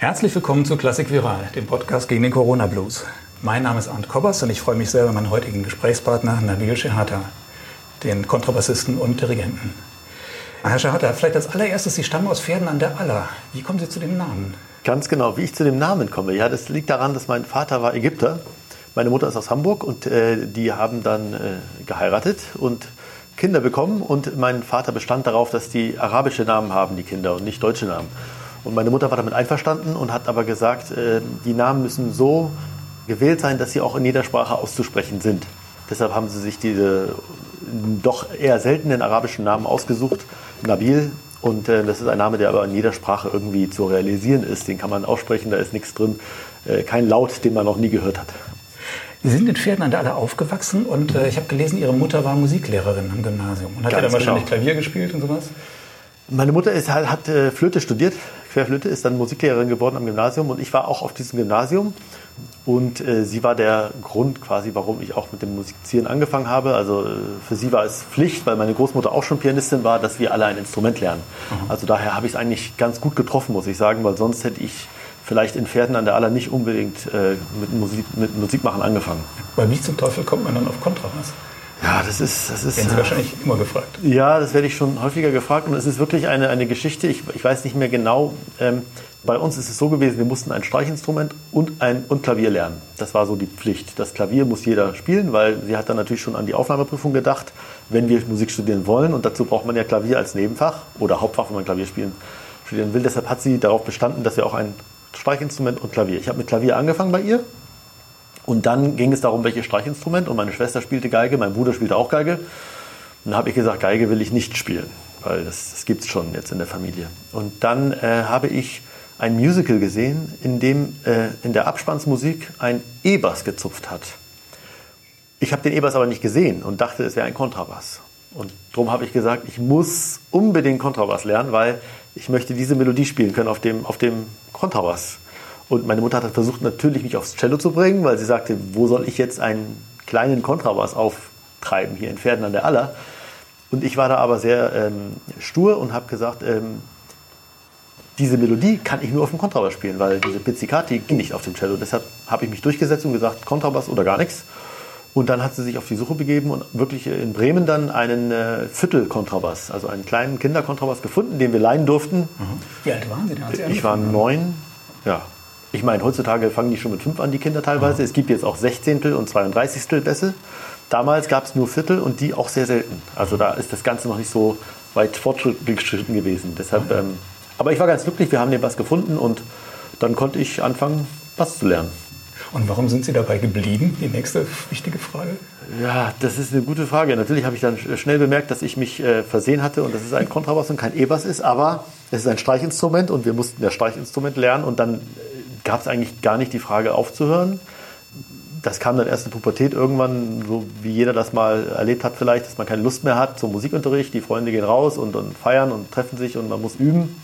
Herzlich willkommen zu Klassik Viral, dem Podcast gegen den Corona Blues. Mein Name ist Arndt Kobbers und ich freue mich sehr über meinen heutigen Gesprächspartner Nabil Shehata, den Kontrabassisten und Dirigenten. Herr Shehata, vielleicht als allererstes, Sie stammen aus Pferden an der Aller. Wie kommen Sie zu dem Namen? Ganz genau, wie ich zu dem Namen komme. Ja, das liegt daran, dass mein Vater war Ägypter. Meine Mutter ist aus Hamburg und äh, die haben dann äh, geheiratet und Kinder bekommen und mein Vater bestand darauf, dass die arabische Namen haben, die Kinder, und nicht deutsche Namen. Und meine Mutter war damit einverstanden und hat aber gesagt, äh, die Namen müssen so gewählt sein, dass sie auch in jeder Sprache auszusprechen sind. Deshalb haben sie sich diese doch eher seltenen arabischen Namen ausgesucht. Nabil und äh, das ist ein Name, der aber in jeder Sprache irgendwie zu realisieren ist. Den kann man aussprechen, da ist nichts drin. Äh, kein Laut, den man noch nie gehört hat. Sie sind in Pferden an der Aller aufgewachsen und äh, ich habe gelesen, Ihre Mutter war Musiklehrerin am Gymnasium und hat ja dann wahrscheinlich genau. Klavier gespielt und sowas? Meine Mutter ist, hat, hat äh, Flöte studiert, Querflöte, ist dann Musiklehrerin geworden am Gymnasium und ich war auch auf diesem Gymnasium und äh, sie war der Grund quasi, warum ich auch mit dem Musizieren angefangen habe. Also äh, für sie war es Pflicht, weil meine Großmutter auch schon Pianistin war, dass wir alle ein Instrument lernen. Mhm. Also daher habe ich es eigentlich ganz gut getroffen, muss ich sagen, weil sonst hätte ich vielleicht in Pferden an der Aller nicht unbedingt äh, mit, Musik, mit Musikmachen angefangen. Weil wie zum Teufel kommt man dann auf Kontrabass? Ja, das ist. Das ist Werden Sie wahrscheinlich immer gefragt. Ja, das werde ich schon häufiger gefragt. Und es ist wirklich eine, eine Geschichte. Ich, ich weiß nicht mehr genau. Ähm, bei uns ist es so gewesen, wir mussten ein Streichinstrument und ein und Klavier lernen. Das war so die Pflicht. Das Klavier muss jeder spielen, weil sie hat dann natürlich schon an die Aufnahmeprüfung gedacht, wenn wir Musik studieren wollen. Und dazu braucht man ja Klavier als Nebenfach oder Hauptfach, wenn man Klavier spielen, studieren will. Deshalb hat sie darauf bestanden, dass wir auch ein Streichinstrument und Klavier. Ich habe mit Klavier angefangen bei ihr und dann ging es darum, welches Streichinstrument. Und meine Schwester spielte Geige, mein Bruder spielte auch Geige. Und dann habe ich gesagt, Geige will ich nicht spielen, weil das, das gibt es schon jetzt in der Familie. Und dann äh, habe ich ein Musical gesehen, in dem äh, in der Abspannsmusik ein E-Bass gezupft hat. Ich habe den E-Bass aber nicht gesehen und dachte, es wäre ein Kontrabass. Und darum habe ich gesagt, ich muss unbedingt Kontrabass lernen, weil ich möchte diese Melodie spielen können auf dem, auf dem Kontrabass. Und meine Mutter hat versucht natürlich mich aufs Cello zu bringen, weil sie sagte, wo soll ich jetzt einen kleinen Kontrabass auftreiben hier in Pferden an der Aller. Und ich war da aber sehr ähm, stur und habe gesagt, ähm, diese Melodie kann ich nur auf dem Kontrabass spielen, weil diese Pizzicati ging nicht auf dem Cello. Deshalb habe ich mich durchgesetzt und gesagt, Kontrabass oder gar nichts. Und dann hat sie sich auf die Suche begeben und wirklich in Bremen dann einen äh, Viertel-Kontrabass, also einen kleinen Kinderkontrabass gefunden, den wir leihen durften. Mhm. Wie alt waren Sie denn? Ich war neun, ja, ich meine, heutzutage fangen die schon mit fünf an, die Kinder teilweise. Es gibt jetzt auch Sechzehntel und 32. Bässe. Damals gab es nur Viertel und die auch sehr selten. Also da ist das Ganze noch nicht so weit fortgeschritten gewesen. Deshalb, ähm, aber ich war ganz glücklich, wir haben den Bass gefunden und dann konnte ich anfangen, Bass zu lernen. Und warum sind Sie dabei geblieben? Die nächste wichtige Frage. Ja, das ist eine gute Frage. Natürlich habe ich dann schnell bemerkt, dass ich mich äh, versehen hatte und dass es ein Kontrabass und kein E-Bass ist, aber es ist ein Streichinstrument und wir mussten das Streichinstrument lernen und dann gab es eigentlich gar nicht die Frage aufzuhören. Das kam dann erst in Pubertät irgendwann, so wie jeder das mal erlebt hat vielleicht, dass man keine Lust mehr hat zum Musikunterricht. Die Freunde gehen raus und, und feiern und treffen sich und man muss üben.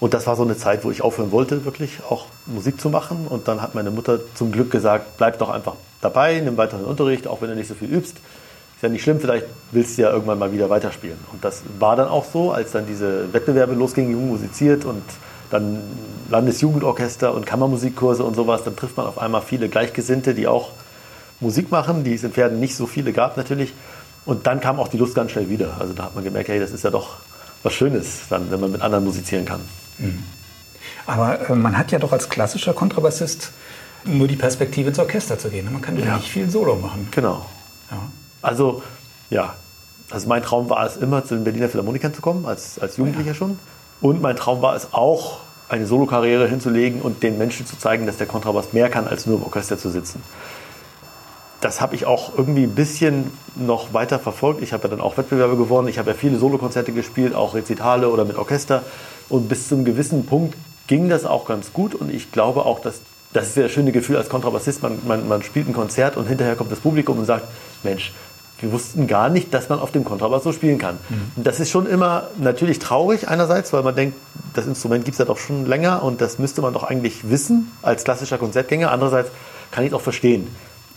Und das war so eine Zeit, wo ich aufhören wollte, wirklich auch Musik zu machen. Und dann hat meine Mutter zum Glück gesagt, bleib doch einfach dabei, nimm weiteren Unterricht, auch wenn du nicht so viel übst. Ist ja nicht schlimm, vielleicht willst du ja irgendwann mal wieder weiterspielen. Und das war dann auch so, als dann diese Wettbewerbe losgingen, Jung musiziert und dann Landesjugendorchester und Kammermusikkurse und sowas, dann trifft man auf einmal viele Gleichgesinnte, die auch Musik machen, die es in Pferden nicht so viele gab natürlich. Und dann kam auch die Lust ganz schnell wieder. Also da hat man gemerkt, hey, das ist ja doch was Schönes, dann, wenn man mit anderen musizieren kann. Mhm. Aber äh, man hat ja doch als klassischer Kontrabassist nur die Perspektive ins Orchester zu gehen. Man kann ja nicht viel Solo machen. Genau. Ja. Also, ja. Also mein Traum war es immer, zu den Berliner Philharmonikern zu kommen, als, als Jugendlicher ja. schon. Und mein Traum war es auch, eine Solokarriere hinzulegen und den Menschen zu zeigen, dass der Kontrabass mehr kann, als nur im Orchester zu sitzen. Das habe ich auch irgendwie ein bisschen noch weiter verfolgt. Ich habe ja dann auch Wettbewerbe gewonnen. Ich habe ja viele Solokonzerte gespielt, auch Rezitale oder mit Orchester. Und bis zum gewissen Punkt ging das auch ganz gut. Und ich glaube auch, dass das ist ja das schöne Gefühl als Kontrabassist. Man, man, man spielt ein Konzert und hinterher kommt das Publikum und sagt, Mensch, wir wussten gar nicht, dass man auf dem Kontrabass so spielen kann. Mhm. Das ist schon immer natürlich traurig einerseits, weil man denkt, das Instrument gibt es ja doch schon länger und das müsste man doch eigentlich wissen als klassischer Konzertgänger. Andererseits kann ich es auch verstehen.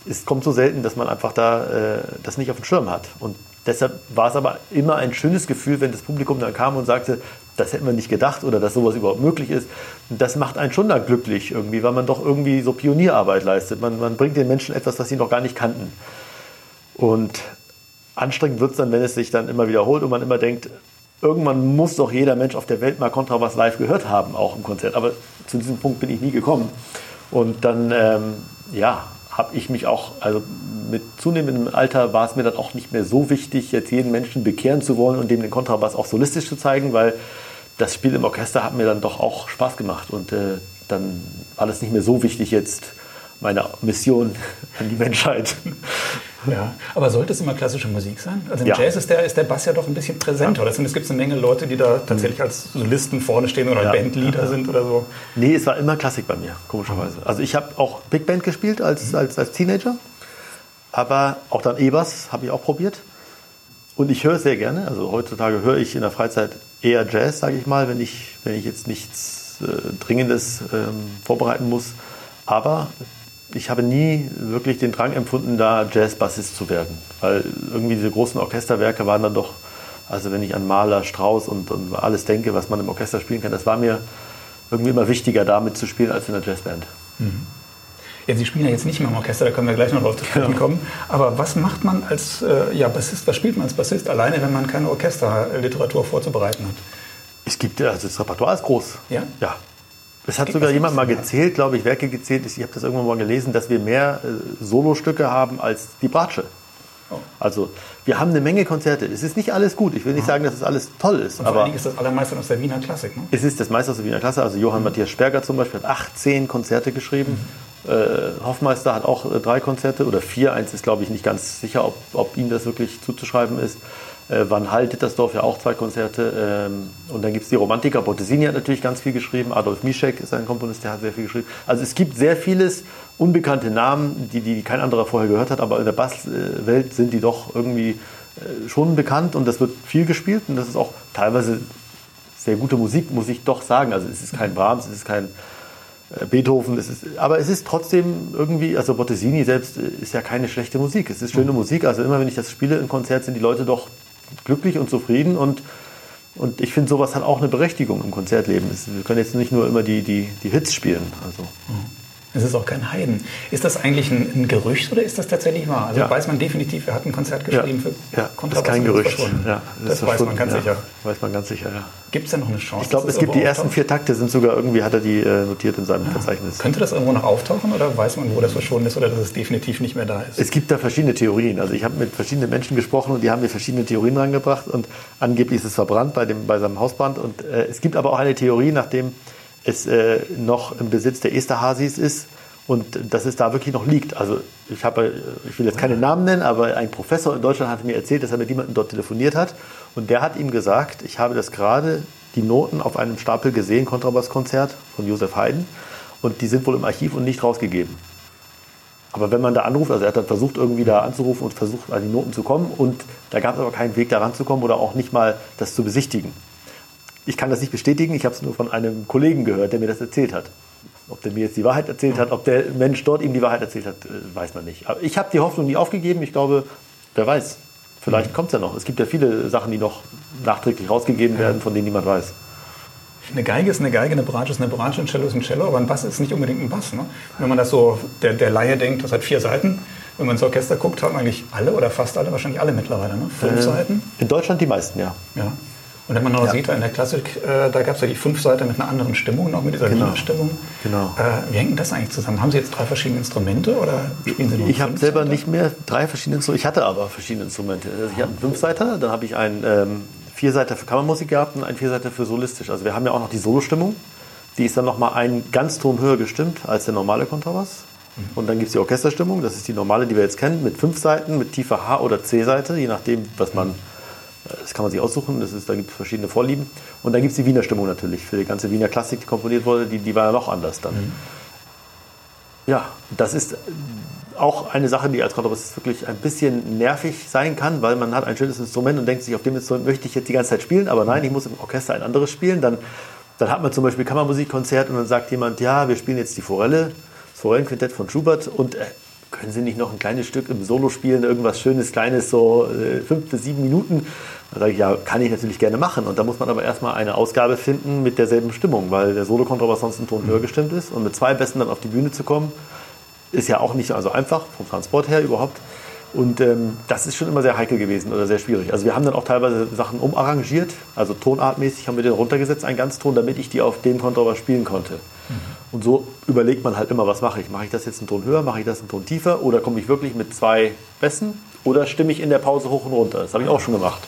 Es kommt so selten, dass man einfach da äh, das nicht auf dem Schirm hat. Und deshalb war es aber immer ein schönes Gefühl, wenn das Publikum dann kam und sagte, das hätten wir nicht gedacht oder dass sowas überhaupt möglich ist. Und das macht einen schon dann glücklich irgendwie, weil man doch irgendwie so Pionierarbeit leistet. Man, man bringt den Menschen etwas, was sie noch gar nicht kannten. Und anstrengend wird es dann, wenn es sich dann immer wiederholt und man immer denkt, irgendwann muss doch jeder Mensch auf der Welt mal Kontrabass live gehört haben, auch im Konzert. Aber zu diesem Punkt bin ich nie gekommen. Und dann, ähm, ja, habe ich mich auch, also mit zunehmendem Alter war es mir dann auch nicht mehr so wichtig, jetzt jeden Menschen bekehren zu wollen und dem den Kontrabass auch solistisch zu zeigen, weil das Spiel im Orchester hat mir dann doch auch Spaß gemacht. Und äh, dann war das nicht mehr so wichtig, jetzt meine Mission an die Menschheit. Ja, aber sollte es immer klassische Musik sein? Also im Ja. Jazz ist der, ist der Bass ja doch ein bisschen präsenter. Oder zumindest gibt es eine Menge Leute, die da tatsächlich als Solisten vorne stehen oder Ja. Bandleader sind oder so. Nee, es war immer Klassik bei mir, komischerweise. Also ich habe auch Big Band gespielt als, als, als Teenager, aber auch dann E-Bass habe ich auch probiert. Und ich höre sehr gerne. Also heutzutage höre ich in der Freizeit eher Jazz, sage ich mal, wenn ich, wenn ich jetzt nichts äh, Dringendes ähm, vorbereiten muss. Aber ich habe nie wirklich den Drang empfunden, da Jazzbassist zu werden. Weil irgendwie diese großen Orchesterwerke waren dann doch, also wenn ich an Mahler, Strauss und, und alles denke, was man im Orchester spielen kann, das war mir irgendwie immer wichtiger, damit zu spielen, als in der Jazzband. Ja, Sie spielen ja jetzt nicht mehr im Orchester, da können wir gleich noch drauf zu sprechen kommen. Aber was macht man als äh, ja, Bassist, was spielt man als Bassist alleine, wenn man keine Orchesterliteratur vorzubereiten hat? Es gibt, also das Repertoire ist groß. Ja? Ja. Es hat sogar jemand mal gezählt, glaube ich, Werke gezählt. Ich habe das irgendwann mal gelesen, dass wir mehr äh, Solostücke haben als die Bratsche. Oh. Also wir haben eine Menge Konzerte. Es ist nicht alles gut. Ich will nicht sagen, dass es alles toll ist, Und vor allen aber Dingen ist das allermeiste aus der Wiener Klassik. Ne? es ist das meiste aus der Wiener Klasse. Also Johann Matthias Sperger zum Beispiel hat 18 Konzerte geschrieben. Äh, Hoffmeister hat auch äh, drei Konzerte oder vier. Eins ist, glaube ich, nicht ganz sicher, ob, ob ihm das wirklich zuzuschreiben ist. Äh, Van Hall, Dittersdorf ja auch zwei Konzerte. Ähm, und dann gibt es die Romantiker. Bottesini hat natürlich ganz viel geschrieben. Adolf Mischek ist ein Komponist, der hat sehr viel geschrieben. Also es gibt sehr vieles unbekannte Namen, die, die kein anderer vorher gehört hat. Aber in der Basswelt sind die doch irgendwie äh, schon bekannt und das wird viel gespielt. Und das ist auch teilweise sehr gute Musik, muss ich doch sagen. Also es ist kein Brahms, es ist kein äh, Beethoven, es ist, aber es ist trotzdem irgendwie, also Bottesini selbst äh, ist ja keine schlechte Musik. Es ist schöne Musik. Also immer wenn ich das spiele im Konzert, sind die Leute doch glücklich und zufrieden und und ich finde, sowas hat auch eine Berechtigung im Konzertleben. Wir können jetzt nicht nur immer die, die, die Hits spielen. Also. Es ist auch kein Heiden. Ist das eigentlich ein, ein Gerücht oder ist das tatsächlich wahr? Also Ja. weiß man definitiv, er hat ein Konzert geschrieben für ja, das ist Kontrabass kein Gerücht. Ja, das ist weiß man ganz ja. sicher. Weiß man ganz sicher, ja. Gibt es denn noch eine Chance? Ich glaube, es gibt die ersten vier Takte, sind sogar irgendwie, hat er die äh, notiert in seinem Verzeichnis. Könnte das irgendwo noch auftauchen oder weiß man, wo das verschwunden ist oder dass es definitiv nicht mehr da ist? Es gibt da verschiedene Theorien. Also ich habe mit verschiedenen Menschen gesprochen und die haben mir verschiedene Theorien rangebracht und angeblich ist es verbrannt bei, dem, bei seinem Hausbrand. Und äh, es gibt aber auch eine Theorie, nachdem es äh, noch im Besitz der Esterhazys ist und dass es da wirklich noch liegt. Also ich habe, äh, ich will jetzt keine Namen nennen, aber ein Professor in Deutschland hat mir erzählt, dass er mit jemandem dort telefoniert hat und der hat ihm gesagt, ich habe das gerade die Noten auf einem Stapel gesehen, Kontrabasskonzert von Josef Haydn und die sind wohl im Archiv und nicht rausgegeben. Aber wenn man da anruft, also er hat dann versucht, irgendwie da anzurufen und versucht, an die Noten zu kommen und da gab es aber keinen Weg, da ranzukommen oder auch nicht mal das zu besichtigen. Ich kann das nicht bestätigen, ich habe es nur von einem Kollegen gehört, der mir das erzählt hat. Ob der mir jetzt die Wahrheit erzählt hat, ob der Mensch dort ihm die Wahrheit erzählt hat, äh, weiß man nicht. Aber ich habe die Hoffnung nie aufgegeben. Ich glaube, wer weiß, vielleicht kommt es ja noch. Es gibt ja viele Sachen, die noch nachträglich rausgegeben werden, von denen niemand weiß. Eine Geige ist eine Geige, eine Bratsche ist eine Bratsche, ein Cello ist ein Cello, aber ein Bass ist nicht unbedingt ein Bass. Ne? Wenn man das so, der, der Laie denkt, das hat vier Seiten. Wenn man ins Orchester guckt, haben eigentlich alle oder fast alle, wahrscheinlich alle mittlerweile, ne? fünf Äh, Seiten. In Deutschland die meisten, ja. Ja. Und wenn man noch Ja. sieht, in der Klassik, äh, da gab es ja die fünf Seiten mit einer anderen Stimmung, noch mit dieser Genau. Wiener-Stimmung. Genau. Äh, wie hängt das eigentlich zusammen? Haben Sie jetzt drei verschiedene Instrumente oder spielen Sie nur Ich habe selber Seiten? nicht mehr drei verschiedene Instrumente. Ich hatte aber verschiedene Instrumente. Also ich hatte einen Fünfseiter, dann habe ich einen ähm, Vierseiter für Kammermusik gehabt und einen Vierseiter für solistisch. Also wir haben ja auch noch die Solostimmung. Die ist dann nochmal einen ganz Ton höher gestimmt als der normale Kontrabass. Und dann gibt es die Orchesterstimmung, das ist die normale, die wir jetzt kennen, mit fünf Seiten, mit tiefer H- oder C-Seite, je nachdem, was man, das kann man sich aussuchen, das ist, da gibt es verschiedene Vorlieben. Und dann gibt es die Wiener Stimmung natürlich, für die ganze Wiener Klassik, die komponiert wurde, die, die war ja noch anders dann. Ja, das ist auch eine Sache, die als Kontrabassist wirklich ein bisschen nervig sein kann, weil man hat ein schönes Instrument und denkt sich, auf dem Instrument möchte ich jetzt die ganze Zeit spielen, aber nein, ich muss im Orchester ein anderes spielen. Dann, dann hat man zum Beispiel Kammermusikkonzert und dann sagt jemand, ja, wir spielen jetzt die Forelle, das Forellenquintett von Schubert und äh, können Sie nicht noch ein kleines Stück im Solo spielen, irgendwas Schönes, Kleines, so äh, fünf bis sieben Minuten? Da sage ich, ja, kann ich natürlich gerne machen. Und da muss man aber erstmal eine Ausgabe finden mit derselben Stimmung, weil der Solo-Kontrabass sonst einen Ton höher gestimmt ist. Und mit zwei Besten dann auf die Bühne zu kommen, ist ja auch nicht also einfach, vom Transport her überhaupt. Und ähm, das ist schon immer sehr heikel gewesen oder sehr schwierig. Also wir haben dann auch teilweise Sachen umarrangiert, also tonartmäßig haben wir den runtergesetzt, einen Ganzton, damit ich die auf dem Kontrabass spielen konnte. Und so überlegt man halt immer, was mache ich? Mache ich das jetzt einen Ton höher, mache ich das einen Ton tiefer oder komme ich wirklich mit zwei Bässen oder stimme ich in der Pause hoch und runter? Das habe ich auch schon gemacht.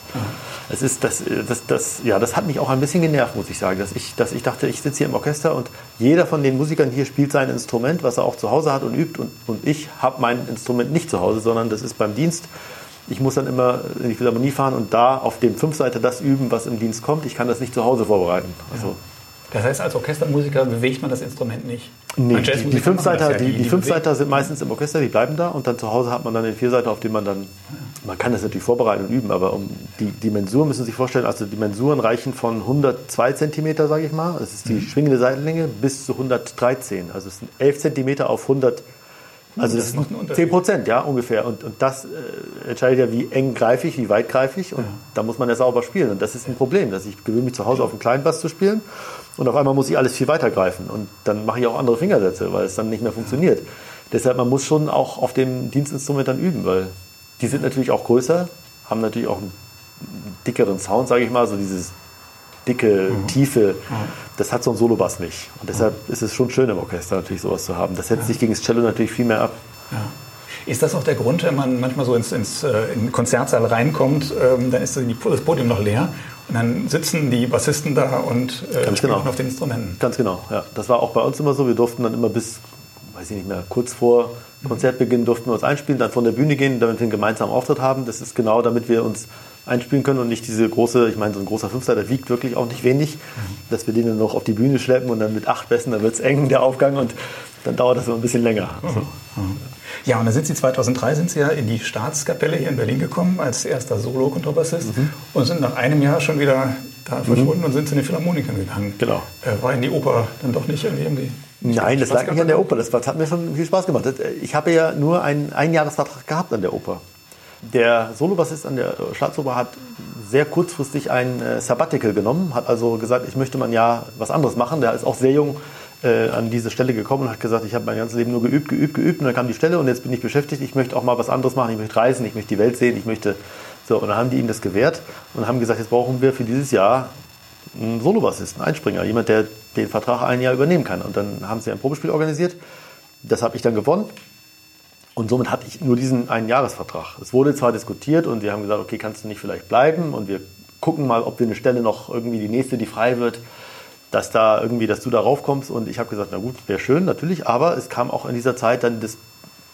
Es ist das, das, das, ja, das hat mich auch ein bisschen genervt, muss ich sagen, dass ich, dass ich dachte, ich sitze hier im Orchester und jeder von den Musikern hier spielt sein Instrument, was er auch zu Hause hat und übt und, und ich habe mein Instrument nicht zu Hause, sondern das ist beim Dienst. Ich muss dann immer in die Philharmonie fahren und da auf dem Fünfseiter das üben, was im Dienst kommt. Ich kann das nicht zu Hause vorbereiten. Also, ja. Das heißt, als Orchestermusiker bewegt man das Instrument nicht? Nee, die, die Fünfseiter, ja, die, die, die Fünfseiter sind meistens im Orchester, die bleiben da und dann zu Hause hat man dann den Vierseiter, auf dem man dann, man kann das natürlich vorbereiten und üben, aber um die, die Mensuren müssen Sie sich vorstellen, also die Mensuren reichen von 102 cm, sage ich mal, das ist die mhm. schwingende Seitenlänge, bis zu 113, also es sind 11 cm auf 100 also das, das ist 10 Prozent, ja, ungefähr. Und, und das äh, entscheidet ja, wie eng greife ich, wie weit greife ich. Und ja. da muss man ja sauber spielen. Und das ist ein Problem, dass ich gewöhne mich zu Hause auf einen kleinen Bass zu spielen. Und auf einmal muss ich alles viel weiter greifen. Und dann mache ich auch andere Fingersätze, weil es dann nicht mehr funktioniert. Deshalb, man muss schon auch auf dem Dienstinstrument dann üben, weil die sind natürlich auch größer, haben natürlich auch einen dickeren Sound, sage ich mal, so dieses dicke, mhm. tiefe. Das hat so ein Solobass nicht. Und deshalb mhm. ist es schon schön im Orchester natürlich sowas zu haben. Das setzt ja. sich gegen das Cello natürlich viel mehr ab. Ja. Ist das auch der Grund, wenn man manchmal so ins, ins äh, in den Konzertsaal reinkommt, ähm, dann ist das Podium noch leer und dann sitzen die Bassisten da und äh, Ganz genau. auf den Instrumenten? Ganz genau, ja. Das war auch bei uns immer so. Wir durften dann immer bis, weiß ich nicht mehr, kurz vor Konzertbeginn durften wir uns einspielen, dann von der Bühne gehen, damit wir einen gemeinsamen Auftritt haben. Das ist genau, damit wir uns einspielen können und nicht diese große, ich meine, so ein großer Fünfseiter wiegt wirklich auch nicht wenig, dass wir den dann noch auf die Bühne schleppen und dann mit acht Bässen, dann wird es eng, der Aufgang und dann dauert das immer ein bisschen länger. So. Ja, und dann sind Sie 2003 sind Sie ja in die Staatskapelle hier in Berlin gekommen als erster Solo-Kontrabassist mhm. und sind nach einem Jahr schon wieder da mhm. verschwunden und sind zu den Philharmonikern gegangen. Genau. Äh, war in die Oper dann doch nicht irgendwie, irgendwie Nein, das lag nicht an der Oper. Das hat mir schon viel Spaß gemacht. Ich habe ja nur einen Einjahresvertrag gehabt an der Oper. Der Solobassist an der Staatsoper hat sehr kurzfristig ein äh, Sabbatical genommen, hat also gesagt, ich möchte mal ein Jahr was anderes machen. Der ist auch sehr jung äh, an diese Stelle gekommen und hat gesagt, ich habe mein ganzes Leben nur geübt, geübt, geübt und dann kam die Stelle und jetzt bin ich beschäftigt. Ich möchte auch mal was anderes machen. Ich möchte reisen, ich möchte die Welt sehen, ich möchte so. Und dann haben die ihm das gewährt und haben gesagt, jetzt brauchen wir für dieses Jahr einen Solobassisten, einen Einspringer, jemand, der den Vertrag ein Jahr übernehmen kann. Und dann haben sie ein Probespiel organisiert. Das habe ich dann gewonnen. Und somit hatte ich nur diesen einen Jahresvertrag. Es wurde zwar diskutiert und wir haben gesagt, okay, kannst du nicht vielleicht bleiben und wir gucken mal, ob wir eine Stelle noch irgendwie die nächste, die frei wird, dass da irgendwie, dass du da raufkommst. Und ich habe gesagt, na gut, wäre schön, natürlich, aber es kam auch in dieser Zeit dann das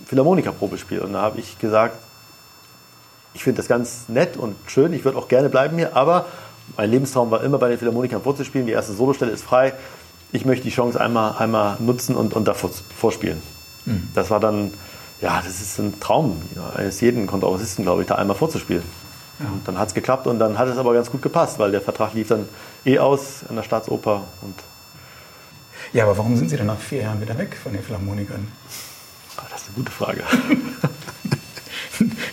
Philharmoniker-Probespiel. Und da habe ich gesagt, ich finde das ganz nett und schön, ich würde auch gerne bleiben hier, aber mein Lebenstraum war immer bei den Philharmonikern vorzuspielen. Die erste Solostelle ist frei. Ich möchte die Chance einmal, einmal nutzen und, und da vorspielen. Mhm. Das war dann ja, das ist ein Traum eines jeden Kontrabassisten, glaube ich, da einmal vorzuspielen. Ja. Und dann hat es geklappt und dann hat es aber ganz gut gepasst, weil der Vertrag lief dann eh aus an der Staatsoper. Und ja, aber warum sind Sie dann nach vier Jahren wieder weg von den Philharmonikern? Ah, das ist eine gute Frage.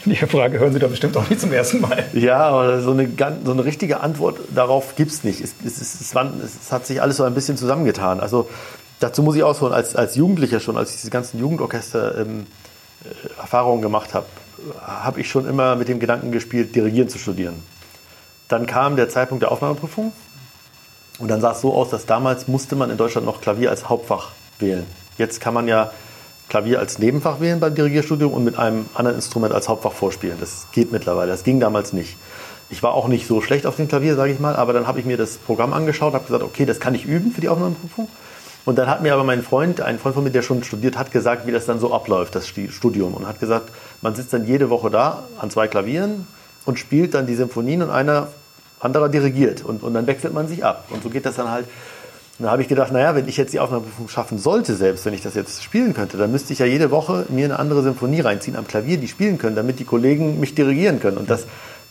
Die Frage hören Sie doch bestimmt auch nicht zum ersten Mal. Ja, aber so eine, so eine richtige Antwort darauf gibt es nicht. Es, es, es, es, hat sich alles so ein bisschen zusammengetan. Also dazu muss ich ausholen, als, als Jugendlicher schon, als ich diese ganzen Jugendorchester ähm, Erfahrungen gemacht habe, habe ich schon immer mit dem Gedanken gespielt, Dirigieren zu studieren. Dann kam der Zeitpunkt der Aufnahmeprüfung und dann sah es so aus, dass damals musste man in Deutschland noch Klavier als Hauptfach wählen. Jetzt kann man ja Klavier als Nebenfach wählen beim Dirigierstudium und mit einem anderen Instrument als Hauptfach vorspielen. Das geht mittlerweile. Das ging damals nicht. Ich war auch nicht so schlecht auf dem Klavier, sage ich mal, aber dann habe ich mir das Programm angeschaut, habe gesagt, okay, das kann ich üben für die Aufnahmeprüfung. Und dann hat mir aber mein Freund, ein Freund von mir, der schon studiert hat, gesagt, wie das dann so abläuft, das Studium. Und hat gesagt, man sitzt dann jede Woche da an zwei Klavieren und spielt dann die Symphonien und einer anderer dirigiert. Und, und dann wechselt man sich ab. Und so geht das dann halt. Und da habe ich gedacht, naja, wenn ich jetzt die Aufnahmeprüfung schaffen sollte, selbst wenn ich das jetzt spielen könnte, dann müsste ich ja jede Woche mir eine andere Symphonie reinziehen am Klavier, die spielen können, damit die Kollegen mich dirigieren können. Und das,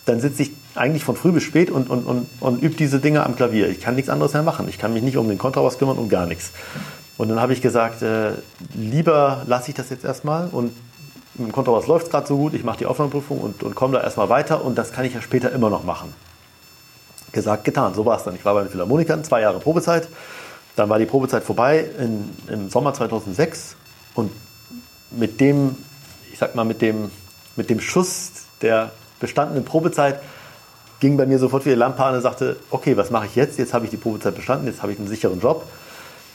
dann sitze ich eigentlich von früh bis spät und, und, und, und übe diese Dinge am Klavier. Ich kann nichts anderes mehr machen. Ich kann mich nicht um den Kontrabass kümmern und gar nichts. Und dann habe ich gesagt, äh, lieber lasse ich das jetzt erstmal und Im Kontrabass läuft es gerade so gut, ich mache die Aufnahmeprüfung und, und komme da erstmal weiter und das kann ich ja später immer noch machen. Gesagt, getan, so war es dann. Ich war bei den Philharmonikern, zwei Jahre Probezeit. Dann war die Probezeit vorbei in, im Sommer 2006 und mit dem, ich sag mal, mit dem, mit dem Schuss der bestandenen Probezeit ging bei mir sofort wieder die Lampe an und sagte, okay, was mache ich jetzt? Jetzt habe ich die Probezeit bestanden, jetzt habe ich einen sicheren Job.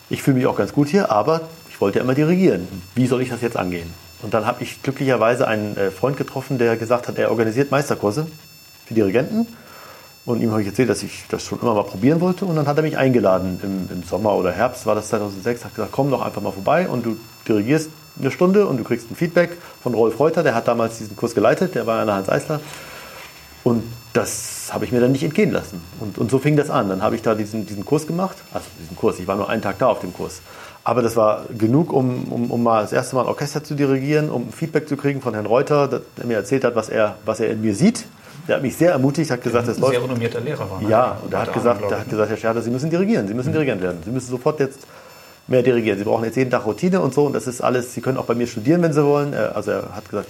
Ich fühle mich auch ganz gut hier, aber ich wollte ja immer dirigieren. Wie soll ich das jetzt angehen? Und dann habe ich glücklicherweise einen äh, Freund getroffen, der gesagt hat, er organisiert Meisterkurse für Dirigenten. Und ihm habe ich erzählt, dass ich das schon immer mal probieren wollte. Und dann hat er mich eingeladen im, im Sommer oder Herbst, war das 2006, hat gesagt, komm doch einfach mal vorbei und du dirigierst eine Stunde und du kriegst ein Feedback von Rolf Reuter, der hat damals diesen Kurs geleitet, der war der Hans Eisler. Und das habe ich mir dann nicht entgehen lassen. Und, und so fing das an. Dann habe ich da diesen, diesen Kurs gemacht, also diesen Kurs, ich war nur einen Tag da auf dem Kurs. Aber das war genug, um, um, um mal das erste Mal ein Orchester zu dirigieren, um Feedback zu kriegen von Herrn Reuter, der mir erzählt hat, was er, was er in mir sieht. Der hat mich sehr ermutigt, hat gesagt, das läuft. Sehr renommierter Lehrer war. Ne? Ja, und er hat gesagt, der hat gesagt, Herr Scherder, Sie müssen dirigieren, Sie müssen mhm. Dirigent werden. Sie müssen sofort jetzt mehr dirigieren. Sie brauchen jetzt jeden Tag Routine und so und das ist alles. Sie können auch bei mir studieren, wenn Sie wollen. Also er hat gesagt,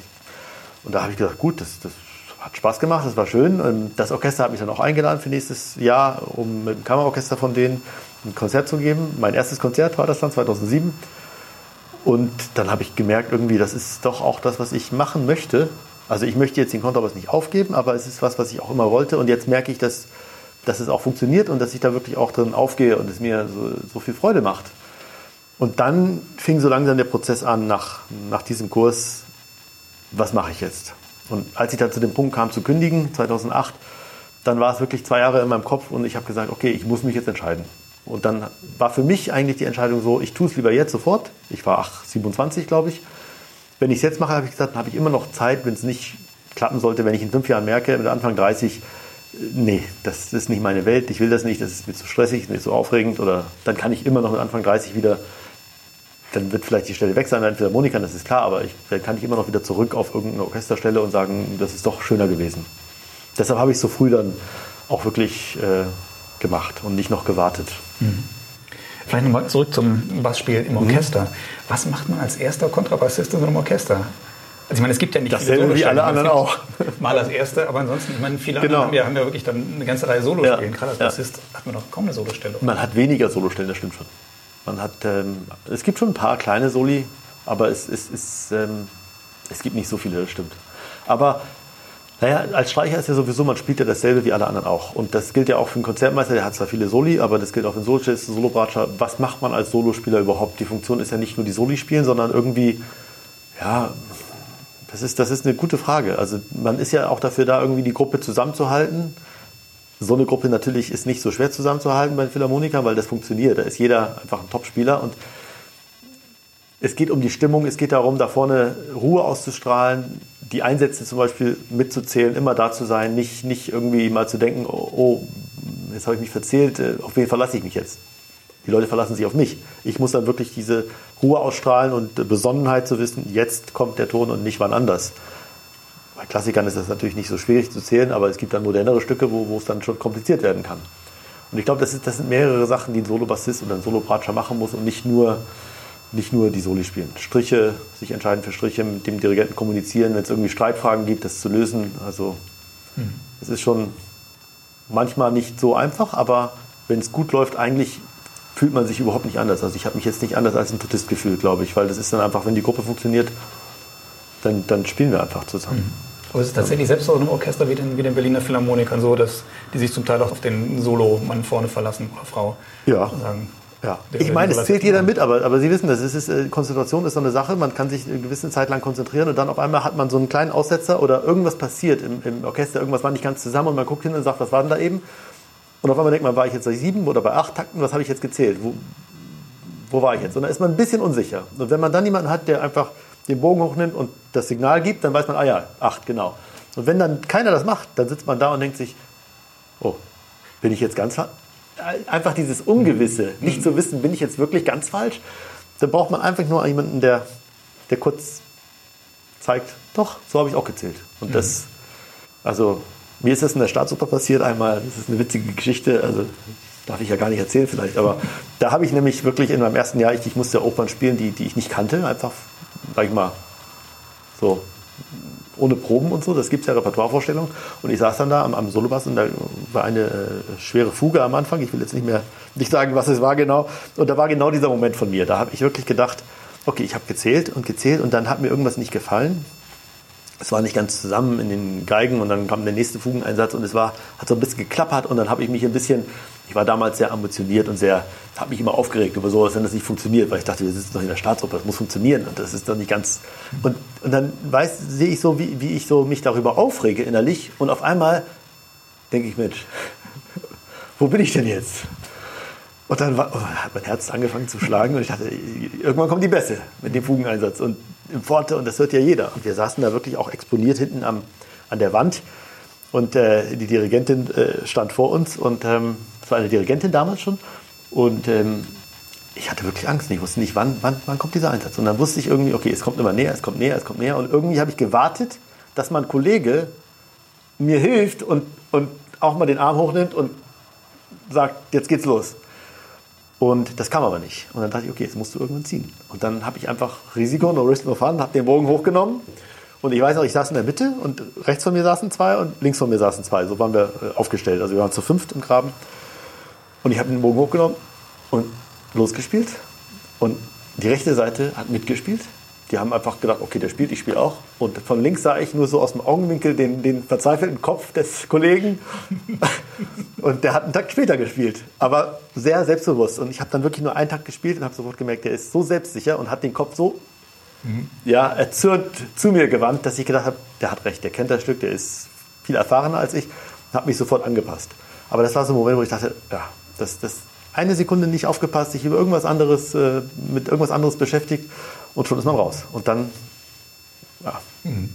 und da habe ich gesagt, gut, das, das hat Spaß gemacht, das war schön. Das Orchester hat mich dann auch eingeladen für nächstes Jahr, um mit dem Kammerorchester von denen ein Konzert zu geben. Mein erstes Konzert war das dann 2007. Und dann habe ich gemerkt, irgendwie, das ist doch auch das, was ich machen möchte. Also ich möchte jetzt den Kontrabass nicht aufgeben, aber es ist was, was ich auch immer wollte. Und jetzt merke ich, dass, dass es auch funktioniert und dass ich da wirklich auch drin aufgehe und es mir so, so viel Freude macht. Und dann fing so langsam der Prozess an, nach, nach diesem Kurs, was mache ich jetzt? Und als ich dann zu dem Punkt kam zu kündigen, 2008, dann war es wirklich zwei Jahre in meinem Kopf und ich habe gesagt, okay, ich muss mich jetzt entscheiden. Und dann war für mich eigentlich die Entscheidung so, ich tue es lieber jetzt sofort. Ich war ach, 27, glaube ich. Wenn ich es jetzt mache, habe ich gesagt, dann habe ich immer noch Zeit, wenn es nicht klappen sollte, wenn ich in fünf Jahren merke, mit Anfang 30, nee, das ist nicht meine Welt, ich will das nicht, das ist mir zu stressig, mir zu aufregend. Oder dann kann ich immer noch mit Anfang 30 wieder, dann wird vielleicht die Stelle weg sein, entweder Monika, das ist klar, aber ich, dann kann ich immer noch wieder zurück auf irgendeine Orchesterstelle und sagen, das ist doch schöner gewesen. Deshalb habe ich so früh dann auch wirklich äh, gemacht und nicht noch gewartet. Mhm. Vielleicht nochmal zurück zum Bassspiel im mhm. Orchester. Mhm. Was macht man als erster Kontrabassist in so einem Orchester? Also ich meine, es gibt ja nicht das viele wie alle anderen auch. Mal als Erste, aber ansonsten, ich meine, viele genau. andere haben ja, haben ja wirklich dann eine ganze Reihe Solospielen. Ja. Gerade als Bassist hat man doch kaum eine Solostelle. Man hat weniger Solostellen, das stimmt schon. Man hat, ähm, es gibt schon ein paar kleine Soli, aber es, es, es, ähm, es gibt nicht so viele, das stimmt. Aber naja, als Streicher ist ja sowieso, man spielt ja dasselbe wie alle anderen auch. Und das gilt ja auch für einen Konzertmeister, der hat zwar viele Soli, aber das gilt auch für einen Solocellist, Solobratscher. Was macht man als Solospieler überhaupt? Die Funktion ist ja nicht nur die Soli spielen, sondern irgendwie, ja, das ist, das ist eine gute Frage. Also man ist ja auch dafür da, irgendwie die Gruppe zusammenzuhalten. So eine Gruppe natürlich ist nicht so schwer zusammenzuhalten bei den Philharmonikern, weil das funktioniert. Da ist jeder einfach ein Top-Spieler und es geht um die Stimmung, es geht darum, da vorne Ruhe auszustrahlen, die Einsätze zum Beispiel mitzuzählen, immer da zu sein, nicht, nicht irgendwie mal zu denken, oh, oh jetzt habe ich mich verzählt, äh, auf wen verlasse ich mich jetzt? Die Leute verlassen sich auf mich. Ich muss dann wirklich diese Ruhe ausstrahlen und Besonnenheit zu wissen, jetzt kommt der Ton und nicht wann anders. Bei Klassikern ist das natürlich nicht so schwierig zu zählen, aber es gibt dann modernere Stücke, wo, wo es dann schon kompliziert werden kann. Und ich glaube, das, das sind mehrere Sachen, die ein Solo-Bassist oder ein Solo-Bratscher machen muss und nicht nur nicht nur die Soli spielen. Striche, sich entscheiden für Striche, mit dem Dirigenten kommunizieren, wenn es irgendwie Streitfragen gibt, das zu lösen. Also hm. es ist schon manchmal nicht so einfach, aber wenn es gut läuft, eigentlich fühlt man sich überhaupt nicht anders. Also ich habe mich jetzt nicht anders als ein Tutist gefühlt, glaube ich, weil das ist dann einfach, wenn die Gruppe funktioniert, dann, dann spielen wir einfach zusammen. Hm. Aber es ist tatsächlich selbst auch in einem Orchester wie den, wie den Berliner Philharmonikern so, dass die sich zum Teil auch auf den Solo-Mann vorne verlassen oder Frau. Ja. Sagen, ja. Ich meine, es zählt jeder mit, aber, aber Sie wissen das, ist, äh, Konzentration ist so eine Sache, man kann sich eine gewisse Zeit lang konzentrieren und dann auf einmal hat man so einen kleinen Aussetzer oder irgendwas passiert im, im Orchester, irgendwas war nicht ganz zusammen und man guckt hin und sagt, was war denn da eben? Und auf einmal denkt man, war ich jetzt bei sieben oder bei acht Takten, was habe ich jetzt gezählt? Wo, wo war ich jetzt? Und dann ist man ein bisschen unsicher. Und wenn man dann jemanden hat, der einfach den Bogen hochnimmt und das Signal gibt, dann weiß man, ah ja, acht, genau. Und wenn dann keiner das macht, dann sitzt man da und denkt sich, oh, bin ich jetzt ganz einfach dieses Ungewisse, nicht zu wissen, bin ich jetzt wirklich ganz falsch, da braucht man einfach nur jemanden, der, der kurz zeigt, doch, so habe ich auch gezählt. Und das, also mir ist das in der Staatsoper passiert einmal, das ist eine witzige Geschichte, also darf ich ja gar nicht erzählen vielleicht, aber da habe ich nämlich wirklich in meinem ersten Jahr, ich, ich musste Opern spielen, die, die ich nicht kannte, einfach, sag ich mal, So ohne Proben und so, das gibt es ja Repertoirevorstellungen. Und ich saß dann da am, am Solobass und da war eine äh, schwere Fuge am Anfang. Ich will jetzt nicht mehr nicht sagen, was es war genau. Und da war genau dieser Moment von mir. Da habe ich wirklich gedacht, okay, ich habe gezählt und gezählt und dann hat mir irgendwas nicht gefallen. Es war nicht ganz zusammen in den Geigen und dann kam der nächste Fugeneinsatz und es war, hat so ein bisschen geklappert und dann habe ich mich ein bisschen, ich war damals sehr ambitioniert und sehr, habe mich immer aufgeregt über sowas, wenn das nicht funktioniert, weil ich dachte, wir sitzen doch in der Staatsoper, das muss funktionieren und das ist doch nicht ganz. Und, und dann weiß, sehe ich so, wie, wie ich so mich darüber aufrege innerlich und auf einmal denke ich, Mensch, wo bin ich denn jetzt? Und dann war, oh, hat mein Herz angefangen zu schlagen und ich dachte, irgendwann kommt die Bässe mit dem Fugeneinsatz und im Pforte und das hört ja jeder. Und wir saßen da wirklich auch exponiert hinten am, an der Wand und äh, die Dirigentin äh, stand vor uns und ähm, das war eine Dirigentin damals schon und ähm, ich hatte wirklich Angst. Ich wusste nicht, wann, wann, wann kommt dieser Einsatz. Und dann wusste ich irgendwie, okay, es kommt immer näher, es kommt näher, es kommt näher. Und irgendwie habe ich gewartet, dass mein Kollege mir hilft und, und auch mal den Arm hochnimmt und sagt, jetzt geht's los. Und das kam aber nicht. Und dann dachte ich, okay, jetzt musst du irgendwann ziehen. Und dann habe ich einfach Risiko, no risk, no fun, habe den Bogen hochgenommen. Und ich weiß noch, ich saß in der Mitte und rechts von mir saßen zwei und links von mir saßen zwei. So waren wir äh, aufgestellt. Also wir waren zu fünft im Graben. Und ich habe den Bogen hochgenommen und losgespielt. Und die rechte Seite hat mitgespielt. Die haben einfach gedacht, okay, der spielt, ich spiele auch. Und von links sah ich nur so aus dem Augenwinkel den, den verzweifelten Kopf des Kollegen. und der hat einen Takt später gespielt, aber sehr selbstbewusst. Und ich habe dann wirklich nur einen Takt gespielt und habe sofort gemerkt, der ist so selbstsicher und hat den Kopf so. Ja, erzürnt zu mir gewandt, dass ich gedacht habe, der hat recht, der kennt das Stück, der ist viel erfahrener als ich. Habe mich sofort angepasst. Aber das war so ein Moment, wo ich dachte, ja, das, das eine Sekunde nicht aufgepasst, sich über irgendwas anderes, äh, mit irgendwas anderes beschäftigt und schon ist man raus. Und dann, ja. Mhm.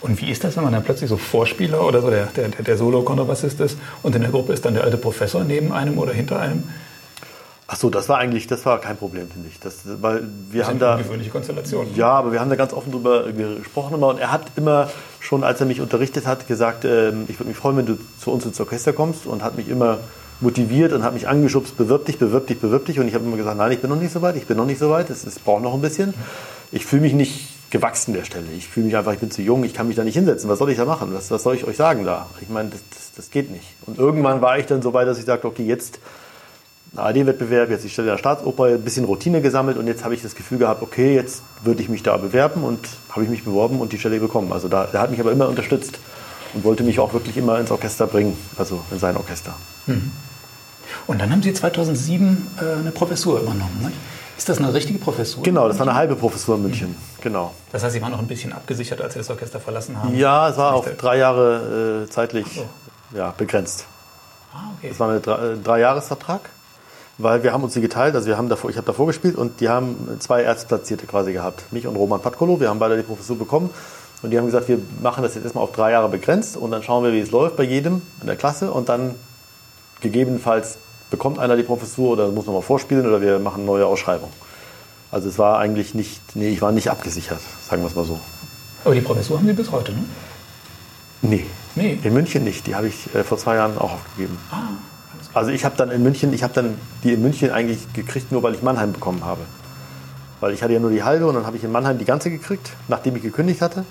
Und wie ist das, wenn man dann plötzlich so Vorspieler oder so der, der, der Solo-Kontrabassist ist und in der Gruppe ist dann der alte Professor neben einem oder hinter einem? Ach so, das war eigentlich, das war kein Problem, finde ich. Das, weil wir das haben da ungewöhnliche Konstellation. Ja, aber wir haben da ganz offen drüber gesprochen immer und er hat immer schon, als er mich unterrichtet hat, gesagt, äh, ich würde mich freuen, wenn du zu uns ins Orchester kommst und hat mich immer motiviert und hat mich angeschubst, bewirb dich, bewirb dich, bewirb dich. Und ich habe immer gesagt, nein, ich bin noch nicht so weit, ich bin noch nicht so weit, es, es braucht noch ein bisschen. Ich fühle mich nicht gewachsen der Stelle. Ich fühle mich einfach, ich bin zu jung, ich kann mich da nicht hinsetzen. Was soll ich da machen? Was, was soll ich euch sagen da? Ich meine, das, das, das, geht nicht. Und irgendwann war ich dann so weit, dass ich sagte, okay, jetzt ARD-Wettbewerb, jetzt die Stelle der Staatsoper, ein bisschen Routine gesammelt und jetzt habe ich das Gefühl gehabt, okay, jetzt würde ich mich da bewerben und habe ich mich beworben und die Stelle bekommen. Also da, der hat mich aber immer unterstützt und wollte mich auch wirklich immer ins Orchester bringen, also in sein Orchester. Mhm. Und dann haben Sie 2007 äh, eine Professur übernommen. Ne? Ist das eine richtige Professur? Genau, das war eine halbe Professur in München. Genau. Das heißt, Sie waren noch ein bisschen abgesichert, als Sie das Orchester verlassen haben? Ja, es war auf drei Jahre äh, zeitlich so. ja, begrenzt. Ah, okay. Das war ein drei, äh, Dreijahresvertrag, weil wir haben uns die geteilt. Also wir haben davor, ich habe davor gespielt und die haben zwei Erstplatzierte quasi gehabt. Mich und Roman Patkolo. Wir haben beide die Professur bekommen. Und die haben gesagt, wir machen das jetzt erstmal auf drei Jahre begrenzt und dann schauen wir, wie es läuft bei jedem in der Klasse und dann gegebenenfalls bekommt einer die Professur oder muss nochmal vorspielen oder wir machen eine neue Ausschreibung. Also es war eigentlich nicht, nee, ich war nicht abgesichert, sagen wir es mal so. Aber die Professur haben Sie bis heute, ne? Nee. nee. In München nicht. Die habe ich äh, vor zwei Jahren auch aufgegeben. Ah, also ich habe dann in München, ich habe dann die in München eigentlich gekriegt, nur weil ich Mannheim bekommen habe. Weil ich hatte ja nur die halbe und dann habe ich in Mannheim die ganze gekriegt, nachdem ich gekündigt hatte.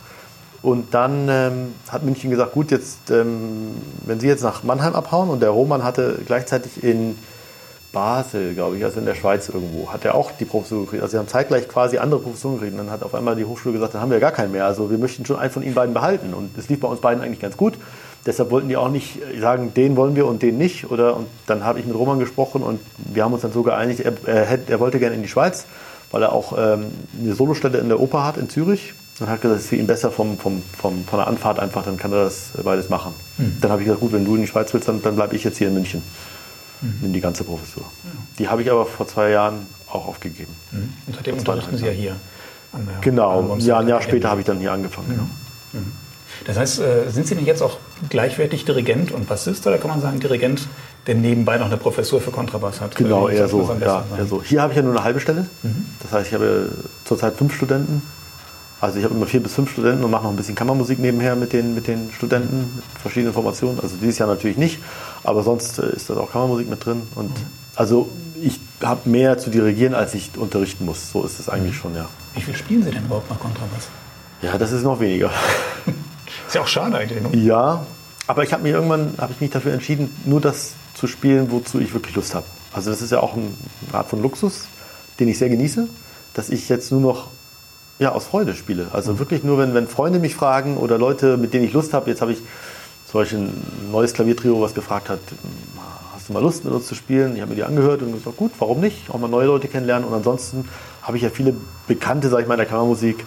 Und dann ähm, hat München gesagt, gut, jetzt, ähm, wenn Sie jetzt nach Mannheim abhauen und der Roman hatte gleichzeitig in Basel, glaube ich, also in der Schweiz irgendwo, hat er auch die Professur gekriegt. Also sie haben zeitgleich quasi andere Professuren gekriegt. Und dann hat auf einmal die Hochschule gesagt, dann haben wir gar keinen mehr. Also wir möchten schon einen von Ihnen beiden behalten. Und es lief bei uns beiden eigentlich ganz gut. Deshalb wollten die auch nicht sagen, den wollen wir und den nicht. Oder, und dann habe ich mit Roman gesprochen und wir haben uns dann so geeinigt, er, er, er wollte gerne in die Schweiz, weil er auch ähm, eine Solostelle in der Oper hat in Zürich und hat gesagt, es ist für ihn besser vom, vom, vom, von der Anfahrt einfach, dann kann er das beides machen. Mhm. Dann habe ich gesagt, gut, wenn du in die Schweiz willst, dann, dann bleibe ich jetzt hier in München. Mhm. Nimm die ganze Professur. Ja. Die habe ich aber vor zwei Jahren auch aufgegeben. Mhm. Und seitdem unterrichten Sie ja hier. An der, genau, ja, ein Jahr später habe ich dann hier angefangen. Ja. Mhm. Das heißt, äh, sind Sie denn jetzt auch gleichwertig Dirigent und Bassist oder kann man sagen Dirigent, der nebenbei noch eine Professur für Kontrabass hat? Genau, eher so, ja, eher so. Hier habe ich ja nur eine halbe Stelle. Mhm. Das heißt, ich habe zurzeit fünf Studenten also ich habe immer vier bis fünf Studenten und mache noch ein bisschen Kammermusik nebenher mit den, mit den Studenten, mit verschiedenen Formationen. Also dieses Jahr natürlich nicht, aber sonst äh, ist da auch Kammermusik mit drin. Und also ich habe mehr zu dirigieren, als ich unterrichten muss. So ist es eigentlich schon, ja. Wie viel spielen Sie denn überhaupt mal Kontrabass? Ja, das ist noch weniger. Ist ja auch schade eigentlich. Ne? Ja, aber ich habe mich irgendwann habe ich mich dafür entschieden, nur das zu spielen, wozu ich wirklich Lust habe. Also das ist ja auch eine Art von Luxus, den ich sehr genieße, dass ich jetzt nur noch ja, aus Freude spiele. Also wirklich nur, wenn, wenn Freunde mich fragen oder Leute, mit denen ich Lust habe. Jetzt habe ich zum Beispiel ein neues Klaviertrio, was gefragt hat, hast du mal Lust mit uns zu spielen? Ich habe mir die angehört und gesagt, gut, warum nicht? Auch mal neue Leute kennenlernen. Und ansonsten habe ich ja viele Bekannte, sage ich mal, in der Kammermusik.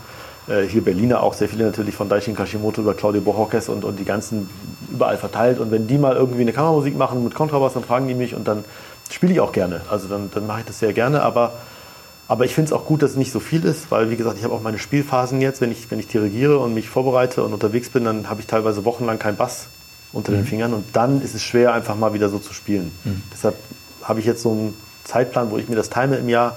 Äh, hier Berliner auch sehr viele natürlich von Daishin Kashimoto über Claudio Bohorkes und, und die ganzen überall verteilt. Und wenn die mal irgendwie eine Kammermusik machen mit Kontrabass, dann fragen die mich und dann spiele ich auch gerne. Also dann, dann mache ich das sehr gerne. Aber aber ich finde es auch gut, dass es nicht so viel ist, weil, wie gesagt, ich habe auch meine Spielphasen jetzt. Wenn ich, wenn ich dirigiere und mich vorbereite und unterwegs bin, dann habe ich teilweise wochenlang keinen Bass unter mhm. den Fingern. Und dann ist es schwer, einfach mal wieder so zu spielen. Mhm. Deshalb habe ich jetzt so einen Zeitplan, wo ich mir das time im Jahr.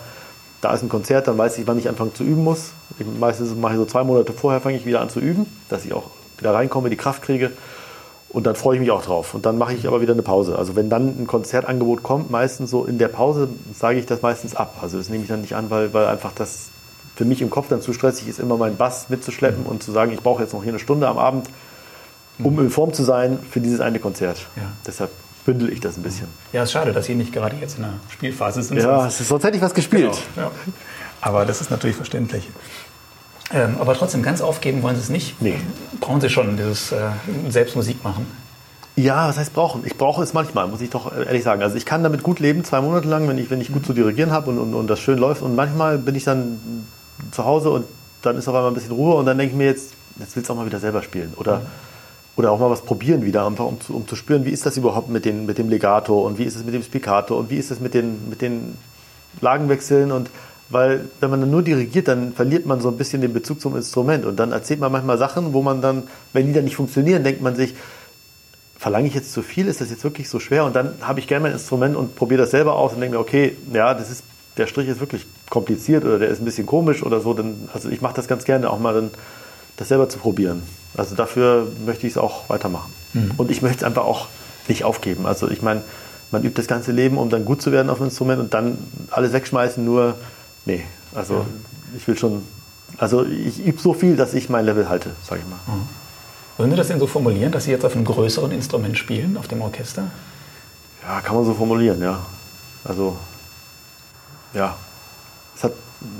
Da ist ein Konzert, dann weiß ich, wann ich anfangen zu üben muss. Ich, meistens mache ich so zwei Monate vorher, fange ich wieder an zu üben, dass ich auch wieder reinkomme, die Kraft kriege. Und dann freue ich mich auch drauf. Und dann mache ich aber wieder eine Pause. Also wenn dann ein Konzertangebot kommt, meistens so in der Pause, sage ich das meistens ab. Also das nehme ich dann nicht an, weil, weil einfach das für mich im Kopf dann zu stressig ist, immer meinen Bass mitzuschleppen und zu sagen, ich brauche jetzt noch hier eine Stunde am Abend, um mhm. in Form zu sein für dieses eine Konzert. Ja. Deshalb bündel ich das ein bisschen. Ja, es ist schade, dass Sie nicht gerade jetzt in der Spielphase sind. Ja, sonst, sonst hätte ich was gespielt. Genau, ja. Aber das ist natürlich verständlich. Ähm, aber trotzdem, ganz aufgeben wollen Sie es nicht. Nee. Brauchen Sie schon dieses äh, Selbstmusik machen? Ja, was heißt brauchen? Ich brauche es manchmal, muss ich doch ehrlich sagen. Also ich kann damit gut leben, zwei Monate lang, wenn ich, wenn ich gut zu dirigieren habe und, und, und das schön läuft. Und manchmal bin ich dann zu Hause und dann ist auf einmal ein bisschen Ruhe und dann denke ich mir jetzt, jetzt willst du auch mal wieder selber spielen. Oder, mhm. Oder auch mal was probieren wieder, einfach um zu, um zu spüren, wie ist das überhaupt mit, den, mit dem Legato und wie ist es mit dem Spiccato und wie ist es mit den, mit den Lagenwechseln und weil wenn man dann nur dirigiert, dann verliert man so ein bisschen den Bezug zum Instrument und dann erzählt man manchmal Sachen, wo man dann, wenn die dann nicht funktionieren, denkt man sich, verlange ich jetzt zu viel? Ist das jetzt wirklich so schwer? Und dann habe ich gerne mein Instrument und probiere das selber aus und denke mir, okay, ja, das ist, der Strich ist wirklich kompliziert oder der ist ein bisschen komisch oder so. Dann, also ich mache das ganz gerne, auch mal dann das selber zu probieren. Also dafür möchte ich es auch weitermachen. Mhm. Und ich möchte es einfach auch nicht aufgeben. Also ich meine, man übt das ganze Leben, um dann gut zu werden auf dem Instrument und dann alles wegschmeißen, nur Nee, also ja. ich will schon, also ich übe so viel, dass ich mein Level halte, sage ich mal. Mhm. Wollen Sie das denn so formulieren, dass Sie jetzt auf einem größeren Instrument spielen, auf dem Orchester? Ja, kann man so formulieren, ja. Also, ja.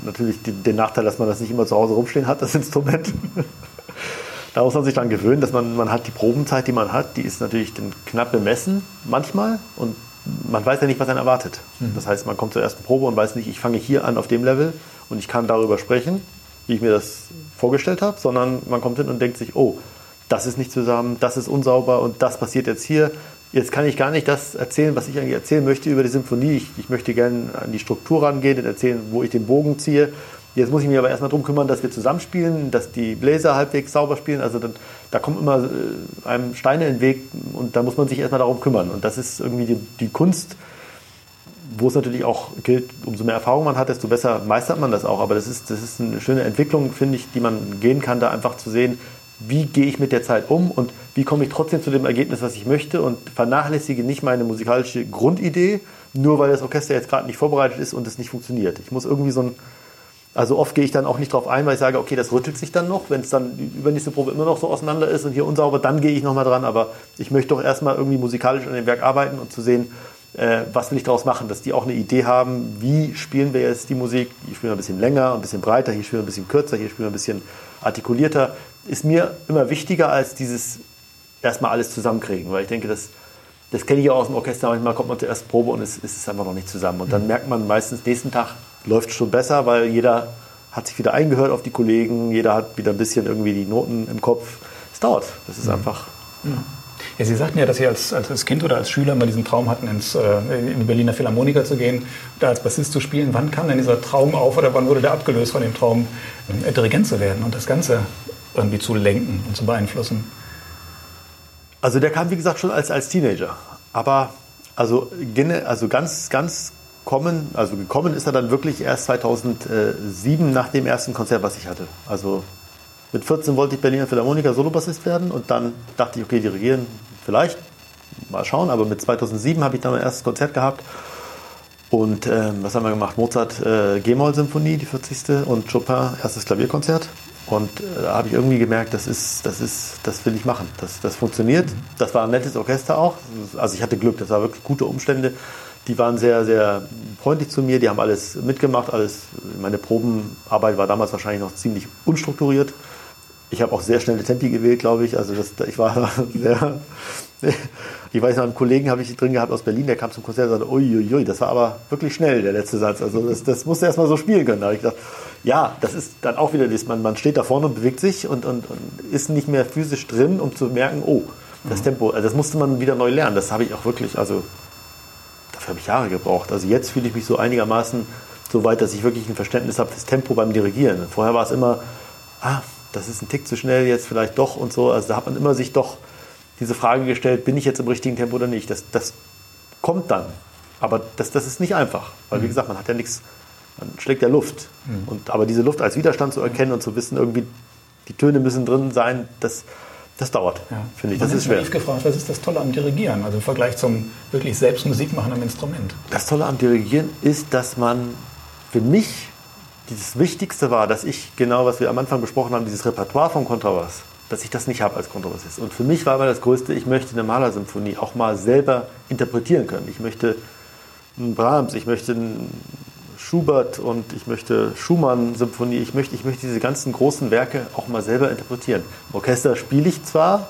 Natürlich den Nachteil, dass man das nicht immer zu Hause rumstehen hat, das Instrument. da muss man sich dann gewöhnen, dass man, man hat die Probenzeit, die man hat, die ist natürlich knapp bemessen manchmal und man weiß ja nicht, was einen erwartet. Mhm. Das heißt, man kommt zur ersten Probe und weiß nicht, ich fange hier an auf dem Level und ich kann darüber sprechen, wie ich mir das vorgestellt habe, sondern man kommt hin und denkt sich, oh, das ist nicht zusammen, das ist unsauber und das passiert jetzt hier. Jetzt kann ich gar nicht das erzählen, was ich eigentlich erzählen möchte über die Symphonie. Ich, ich möchte gerne an die Struktur rangehen und erzählen, wo ich den Bogen ziehe. Jetzt muss ich mich aber erstmal darum kümmern, dass wir zusammenspielen, dass die Bläser halbwegs sauber spielen. Also dann, da kommen immer äh, einem Steine in den Weg und da muss man sich erstmal darum kümmern. Und das ist irgendwie die, die Kunst, wo es natürlich auch gilt, umso mehr Erfahrung man hat, desto besser meistert man das auch. Aber das ist, das ist eine schöne Entwicklung, finde ich, die man gehen kann, da einfach zu sehen, wie gehe ich mit der Zeit um und wie komme ich trotzdem zu dem Ergebnis, was ich möchte und vernachlässige nicht meine musikalische Grundidee, nur weil das Orchester jetzt gerade nicht vorbereitet ist und es nicht funktioniert. Ich muss irgendwie so ein also oft gehe ich dann auch nicht darauf ein, weil ich sage, okay, das rüttelt sich dann noch. Wenn es dann übernächste Probe immer noch so auseinander ist und hier unsauber, dann gehe ich nochmal dran. Aber ich möchte doch erstmal irgendwie musikalisch an dem Werk arbeiten und zu sehen, äh, was will ich daraus machen, dass die auch eine Idee haben, wie spielen wir jetzt die Musik. Hier spielen wir ein bisschen länger, ein bisschen breiter, hier spielen wir ein bisschen kürzer, hier spielen wir ein bisschen artikulierter. Ist mir immer wichtiger als dieses erstmal alles zusammenkriegen, weil ich denke, das, das kenne ich auch aus dem Orchester. Manchmal kommt man zur ersten Probe und es, es ist einfach noch nicht zusammen. Und dann mhm. merkt man meistens nächsten Tag, läuft schon besser, weil jeder hat sich wieder eingehört auf die Kollegen, jeder hat wieder ein bisschen irgendwie die Noten im Kopf. Es dauert. Das ist mhm. einfach. Ja. Ja, Sie sagten ja, dass Sie als, als Kind oder als Schüler mal diesen Traum hatten, ins, äh, in die Berliner Philharmoniker zu gehen, da als Bassist zu spielen. Wann kam denn dieser Traum auf oder wann wurde der abgelöst von dem Traum, äh, Dirigent zu werden und das Ganze irgendwie zu lenken und zu beeinflussen? Also der kam, wie gesagt, schon als, als Teenager. Aber also, also ganz, ganz kommen, also gekommen ist er dann wirklich erst 2007 nach dem ersten Konzert, was ich hatte. Also mit 14 wollte ich Berliner Philharmoniker Solobassist werden und dann dachte ich, okay, dirigieren vielleicht, mal schauen, aber mit 2007 habe ich dann mein erstes Konzert gehabt und ähm, was haben wir gemacht? Mozart äh, G-Moll-Symphonie, die 40. und Chopin erstes Klavierkonzert. Und äh, da habe ich irgendwie gemerkt, das ist, das ist, das will ich machen. Das, das funktioniert. Das war ein nettes Orchester auch. Also ich hatte Glück, das war wirklich gute Umstände. Die waren sehr, sehr freundlich zu mir. Die haben alles mitgemacht, alles. Meine Probenarbeit war damals wahrscheinlich noch ziemlich unstrukturiert. Ich habe auch sehr schnelle Tempi gewählt, glaube ich. Also das, ich war sehr. Ich weiß noch, einen Kollegen habe ich drin gehabt aus Berlin, der kam zum Konzert und sagte, uiuiui, das war aber wirklich schnell, der letzte Satz. Also das, das musste erst mal so spielen können. Da habe ich gedacht, ja, das ist dann auch wieder das, man, man steht da vorne und bewegt sich und, und, und ist nicht mehr physisch drin, um zu merken, oh, das mhm. Tempo, also das musste man wieder neu lernen. Das habe ich auch wirklich, also dafür habe ich Jahre gebraucht. Also jetzt fühle ich mich so einigermaßen so weit, dass ich wirklich ein Verständnis habe fürs Tempo beim Dirigieren. Vorher war es immer, ah, das ist ein Tick zu schnell jetzt vielleicht doch und so. Also da hat man immer sich doch diese Frage gestellt, bin ich jetzt im richtigen Tempo oder nicht? Das, das kommt dann. Aber das, das ist nicht einfach. Weil, wie mhm. gesagt, man hat ja nichts man schlägt ja Luft. Mhm. Und, aber diese Luft als Widerstand zu erkennen und zu wissen, irgendwie, die Töne müssen drin sein, das, das dauert, ja. finde ich. Das ist schwer. Ich gefragt, was ist das Tolle am Dirigieren, also im Vergleich zum wirklich selbst Musik machen am Instrument? Das Tolle am Dirigieren ist, dass man für mich das Wichtigste war, dass ich genau, was wir am Anfang besprochen haben, dieses Repertoire vom Kontrabass, dass ich das nicht habe als Kontrabassist. Und für mich war immer das Größte, ich möchte eine Malersymphonie auch mal selber interpretieren können. Ich möchte einen Brahms, ich möchte einen Schubert und ich möchte Schumann-Symphonie, ich möchte, ich möchte diese ganzen großen Werke auch mal selber interpretieren. Im Orchester spiele ich zwar,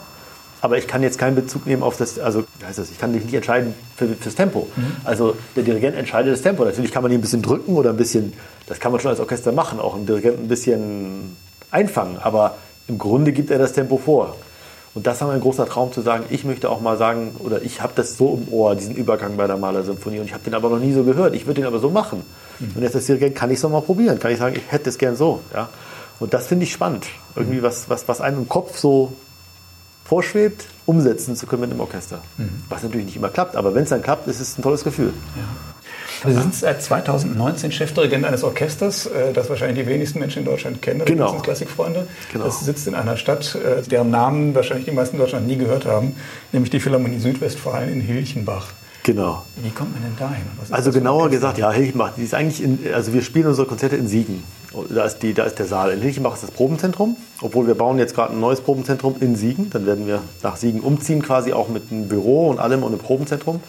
aber ich kann jetzt keinen Bezug nehmen auf das, also wie heißt das, ich kann mich nicht entscheiden für, fürs Tempo. Mhm. Also der Dirigent entscheidet das Tempo. Natürlich kann man ihn ein bisschen drücken oder ein bisschen, das kann man schon als Orchester machen, auch einen Dirigenten ein bisschen einfangen, aber im Grunde gibt er das Tempo vor. Und das war mein großer Traum zu sagen, ich möchte auch mal sagen, oder ich habe das so im Ohr, diesen Übergang bei der Malersymphonie, und ich habe den aber noch nie so gehört. Ich würde den aber so machen. Mhm. Und jetzt das Dirigent, kann ich es mal probieren? Kann ich sagen, ich hätte es gern so. Ja? Und das finde ich spannend. Irgendwie was, was, was einem im Kopf so vorschwebt, umsetzen zu können mit einem Orchester. Mhm. Was natürlich nicht immer klappt, aber wenn es dann klappt, ist es ein tolles Gefühl. Ja. Sie sind seit 2019 Chefdirigent eines Orchesters, äh, das wahrscheinlich die wenigsten Menschen in Deutschland kennen, genau. sind Klassikfreunde. Genau. Das sitzt in einer Stadt, äh, deren Namen wahrscheinlich die meisten in Deutschland nie gehört haben, nämlich die Philharmonie Südwestfalen in Hilchenbach. Genau. Wie kommt man denn dahin? Also genauer gesagt, ja, Hilchenbach, die ist eigentlich in, also wir spielen unsere Konzerte in Siegen. Da ist, die, da ist der Saal. In Hilchenbach ist das Probenzentrum, obwohl wir bauen jetzt gerade ein neues Probenzentrum in Siegen. Dann werden wir nach Siegen umziehen, quasi auch mit einem Büro und allem und einem Probenzentrum.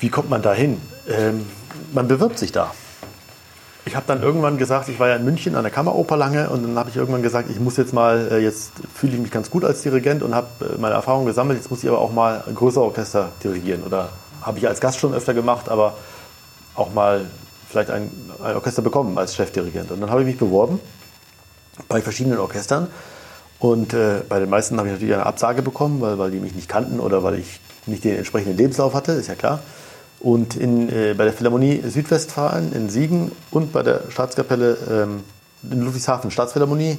Wie kommt man da hin? Ähm, man bewirbt sich da. Ich habe dann irgendwann gesagt, ich war ja in München an der Kammeroper lange und dann habe ich irgendwann gesagt, ich muss jetzt mal, äh, jetzt fühle ich mich ganz gut als Dirigent und habe äh, meine Erfahrung gesammelt, jetzt muss ich aber auch mal ein größeres Orchester dirigieren. Oder habe ich als Gast schon öfter gemacht, aber auch mal vielleicht ein, ein Orchester bekommen als Chefdirigent. Und dann habe ich mich beworben bei verschiedenen Orchestern und äh, bei den meisten habe ich natürlich eine Absage bekommen, weil, weil die mich nicht kannten oder weil ich nicht den entsprechenden Lebenslauf hatte, ist ja klar. Und in, äh, bei der Philharmonie Südwestfalen in Siegen und bei der Staatskapelle ähm, in Ludwigshafen, Staatsphilharmonie,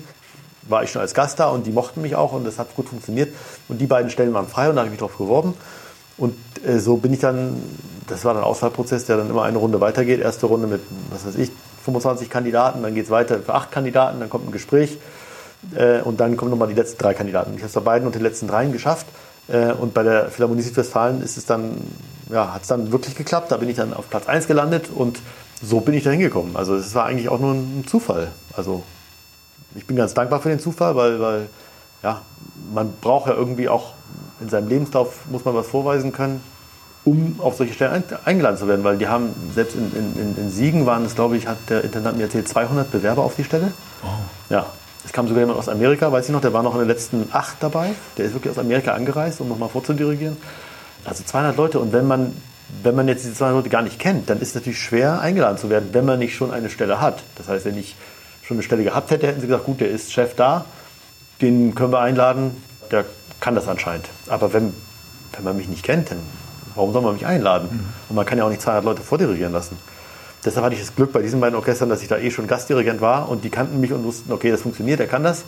war ich schon als Gast da und die mochten mich auch und das hat gut funktioniert. Und die beiden Stellen waren frei und da habe ich mich darauf beworben. Und äh, so bin ich dann, das war dann ein Auswahlprozess, der dann immer eine Runde weitergeht. Erste Runde mit, was weiß ich, 25 Kandidaten, dann geht es weiter für acht Kandidaten, dann kommt ein Gespräch äh, und dann kommen nochmal die letzten drei Kandidaten. Ich habe es bei beiden und den letzten dreien geschafft. Äh, und bei der Philharmonie Südwestfalen ist es dann, ja, hat es dann wirklich geklappt. Da bin ich dann auf Platz 1 gelandet und so bin ich da hingekommen. Also es war eigentlich auch nur ein Zufall. Also ich bin ganz dankbar für den Zufall, weil, weil ja, man braucht ja irgendwie auch in seinem Lebenslauf, muss man was vorweisen können, um auf solche Stellen eingeladen zu werden. Weil die haben, selbst in, in, in Siegen waren es, glaube ich, hat der Intendant mir erzählt, 200 Bewerber auf die Stelle. Oh. Ja, es kam sogar jemand aus Amerika, weiß ich noch, der war noch in den letzten acht dabei. Der ist wirklich aus Amerika angereist, um nochmal vorzudirigieren. Also 200 Leute. Und wenn man, wenn man jetzt diese 200 Leute gar nicht kennt, dann ist es natürlich schwer, eingeladen zu werden, wenn man nicht schon eine Stelle hat. Das heißt, wenn ich schon eine Stelle gehabt hätte, hätten sie gesagt, gut, der ist Chef da, den können wir einladen, der kann das anscheinend. Aber wenn, wenn man mich nicht kennt, dann warum soll man mich einladen? Mhm. Und man kann ja auch nicht 200 Leute vordirigieren lassen. Deshalb hatte ich das Glück bei diesen beiden Orchestern, dass ich da eh schon Gastdirigent war und die kannten mich und wussten, okay, das funktioniert, er kann das.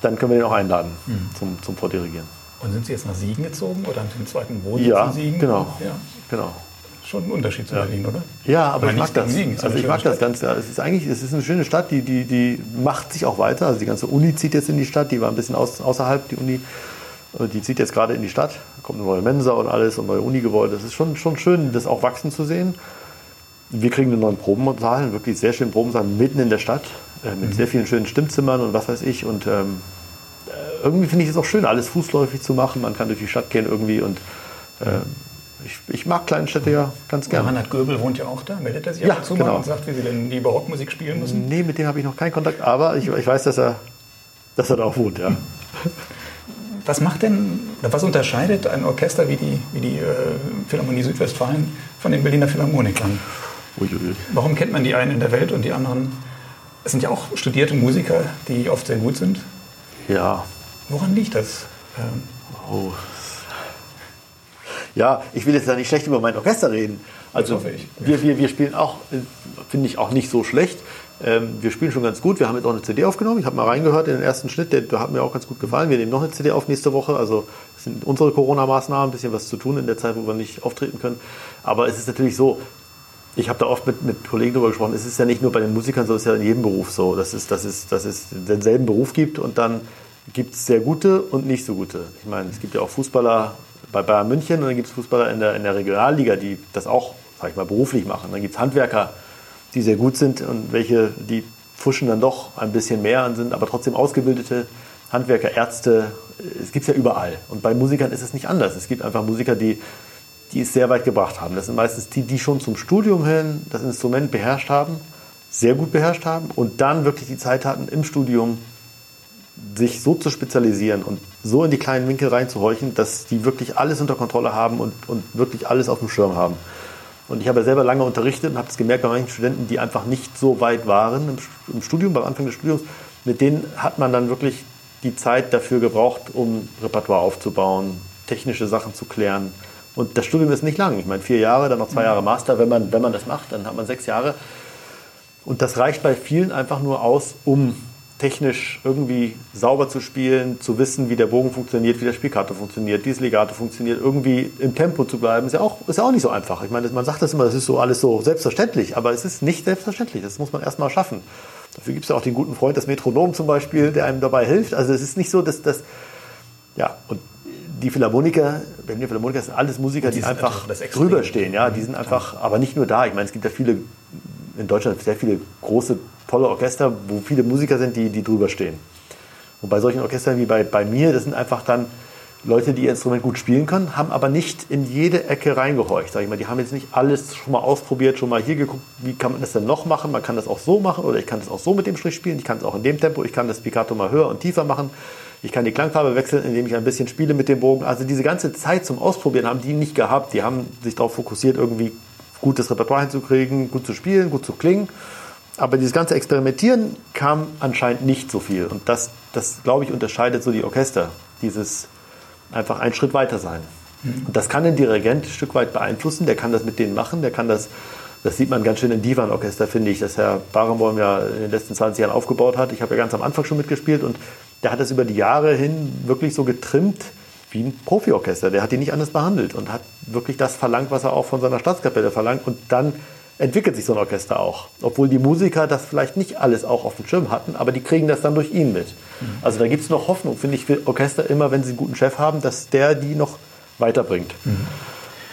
Dann können wir den auch einladen mhm. zum, zum Vordirigieren. Und sind Sie jetzt nach Siegen gezogen oder haben Sie den zweiten Wohnsitz ja, in Siegen? Genau, ja, genau. Schon ein Unterschied zu ja. Berlin, oder? Ja, aber ich mag das. Siegen, also ich mag Stadt. das ganz. Es ist eigentlich, es ist eine schöne Stadt, die, die, die macht sich auch weiter. Also die ganze Uni zieht jetzt in die Stadt, die war ein bisschen aus, außerhalb, die Uni. Die zieht jetzt gerade in die Stadt, da kommt eine neue Mensa und alles und neue Uni-Gebäude. Das ist schon, schon schön, das auch wachsen zu sehen. Wir kriegen einen neuen Probensaal, einen wirklich sehr schönen Probensaal mitten in der Stadt. äh, mit mhm. sehr vielen schönen Stimmzimmern und was weiß ich. Und ähm, äh, irgendwie finde ich es auch schön, alles fußläufig zu machen. Man kann durch die Stadt gehen irgendwie und äh, ich, ich, mag kleine Städte ja ganz gerne. Reinhard Göbel wohnt ja auch da. Meldet er sich ja, dazu genau. und sagt, wie Sie denn die Barockmusik spielen müssen? Nee, mit dem habe ich noch keinen Kontakt, aber ich, ich, weiß, dass er, dass er da auch wohnt, ja. Was macht denn, was unterscheidet ein Orchester wie die, wie die äh, Philharmonie Südwestfalen von den Berliner Philharmonikern? Uiuiui. Warum kennt man die einen in der Welt und die anderen? Es sind ja auch studierte Musiker, die oft sehr gut sind. Ja. Woran liegt das? Ähm, oh. Ja, ich will jetzt da nicht schlecht über mein Orchester reden. Also wir, wir, wir spielen auch, finde ich auch nicht so schlecht. Ähm, wir spielen schon ganz gut. Wir haben jetzt auch eine CD aufgenommen. Ich habe mal reingehört in den ersten Schnitt. Der, der, hat mir auch ganz gut gefallen. Wir nehmen noch eine CD auf nächste Woche. Also das sind unsere Corona-Maßnahmen. Ein bisschen was zu tun in der Zeit, wo wir nicht auftreten können. Aber es ist natürlich so, ich habe da oft mit, mit Kollegen darüber gesprochen, es ist ja nicht nur bei den Musikern so, es ist ja in jedem Beruf so, dass es, dass es, dass es denselben Beruf gibt und dann gibt es sehr gute und nicht so gute. Ich meine, es gibt ja auch Fußballer bei Bayern München und dann gibt es Fußballer in der, in der Regionalliga, die das auch, sag ich mal, beruflich machen. Dann gibt es Handwerker, die sehr gut sind und welche, die fuschen dann doch ein bisschen mehr und sind aber trotzdem ausgebildete Handwerker, Ärzte. Es gibt es ja überall. Und bei Musikern ist es nicht anders. Es gibt einfach Musiker, die die es sehr weit gebracht haben. Das sind meistens die, die schon zum Studium hin das Instrument beherrscht haben, sehr gut beherrscht haben und dann wirklich die Zeit hatten, im Studium sich so zu spezialisieren und so in die kleinen Winkel reinzuhorchen, dass die wirklich alles unter Kontrolle haben und, und wirklich alles auf dem Schirm haben. Und ich habe ja selber lange unterrichtet und habe es gemerkt bei manchen Studenten, die einfach nicht so weit waren im, im Studium, beim Anfang des Studiums, mit denen hat man dann wirklich die Zeit dafür gebraucht, um Repertoire aufzubauen, technische Sachen zu klären, und das Studium ist nicht lang. Ich meine, vier Jahre, dann noch zwei Jahre Master. Wenn man, wenn man das macht, dann hat man sechs Jahre. Und das reicht bei vielen einfach nur aus, um technisch irgendwie sauber zu spielen, zu wissen, wie der Bogen funktioniert, wie der Spiccato funktioniert, wie das Legato funktioniert, irgendwie im Tempo zu bleiben, ist ja auch, ist ja auch nicht so einfach. Ich meine, man sagt das immer, das ist so alles so selbstverständlich, aber es ist nicht selbstverständlich. Das muss man erstmal schaffen. Dafür gibt es ja auch den guten Freund, das Metronom zum Beispiel, der einem dabei hilft. Also es ist nicht so, dass das, ja, und die Philharmoniker, Berliner Philharmoniker sind alles Musiker, die, die einfach drüber stehen. Ja, die sind einfach, aber nicht nur da. Ich meine, es gibt ja viele, in Deutschland sehr viele große, tolle Orchester, wo viele Musiker sind, die, die drüber stehen. Und bei solchen Orchestern wie bei, bei mir, das sind einfach dann Leute, die ihr Instrument gut spielen können, haben aber nicht in jede Ecke reingehorcht. Sag ich mal, die haben jetzt nicht alles schon mal ausprobiert, schon mal hier geguckt, wie kann man das denn noch machen? Man kann das auch so machen oder ich kann das auch so mit dem Strich spielen, ich kann es auch in dem Tempo, ich kann das Piccato mal höher und tiefer machen. Ich kann die Klangfarbe wechseln, indem ich ein bisschen spiele mit dem Bogen. Also diese ganze Zeit zum Ausprobieren haben die nicht gehabt. Die haben sich darauf fokussiert, irgendwie gutes Repertoire hinzukriegen, gut zu spielen, gut zu klingen. Aber dieses ganze Experimentieren kam anscheinend nicht so viel. Und das, das glaube ich, unterscheidet so die Orchester. Dieses einfach einen Schritt weiter sein. Mhm. Und das kann ein Dirigent ein Stück weit beeinflussen. Der kann das mit denen machen. Der kann das, das sieht man ganz schön im Divan-Orchester, finde ich, das Herr Barenboim ja in den letzten 20 Jahren aufgebaut hat. Ich habe ja ganz am Anfang schon mitgespielt und der hat das über die Jahre hin wirklich so getrimmt wie ein Profiorchester. Der hat die nicht anders behandelt und hat wirklich das verlangt, was er auch von seiner Staatskapelle verlangt. Und dann entwickelt sich so ein Orchester auch. Obwohl die Musiker das vielleicht nicht alles auch auf dem Schirm hatten, aber die kriegen das dann durch ihn mit. Mhm. Also da gibt es noch Hoffnung, finde ich, für Orchester immer, wenn sie einen guten Chef haben, dass der die noch weiterbringt. Mhm.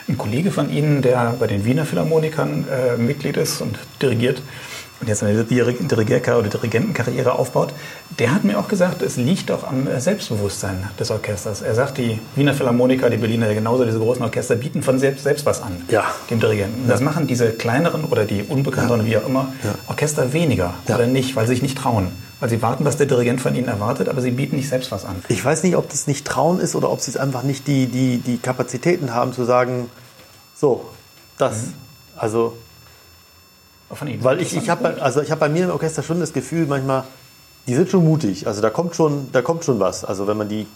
Ein Kollege von Ihnen, der bei den Wiener Philharmonikern äh, Mitglied ist und dirigiert, und jetzt eine Dirigierkarriere oder Dirigentenkarriere aufbaut, der hat mir auch gesagt, es liegt auch am Selbstbewusstsein des Orchesters. Er sagt, die Wiener Philharmoniker, die Berliner, genauso diese großen Orchester bieten von selbst, selbst was an, ja. dem Dirigenten. Und das machen diese kleineren oder die unbekannteren, ja. wie auch immer, ja. Orchester weniger oder nicht, weil sie sich nicht trauen. Weil sie warten, was der Dirigent von ihnen erwartet, aber sie bieten nicht selbst was an. Ich weiß nicht, ob das nicht Trauen ist oder ob sie es einfach nicht die, die, die Kapazitäten haben, zu sagen, so, das. Mhm. Also von. Weil ich, ich habe also hab bei mir im Orchester schon das Gefühl, manchmal, die sind schon mutig. Also da kommt schon, da kommt schon was. Also wenn man die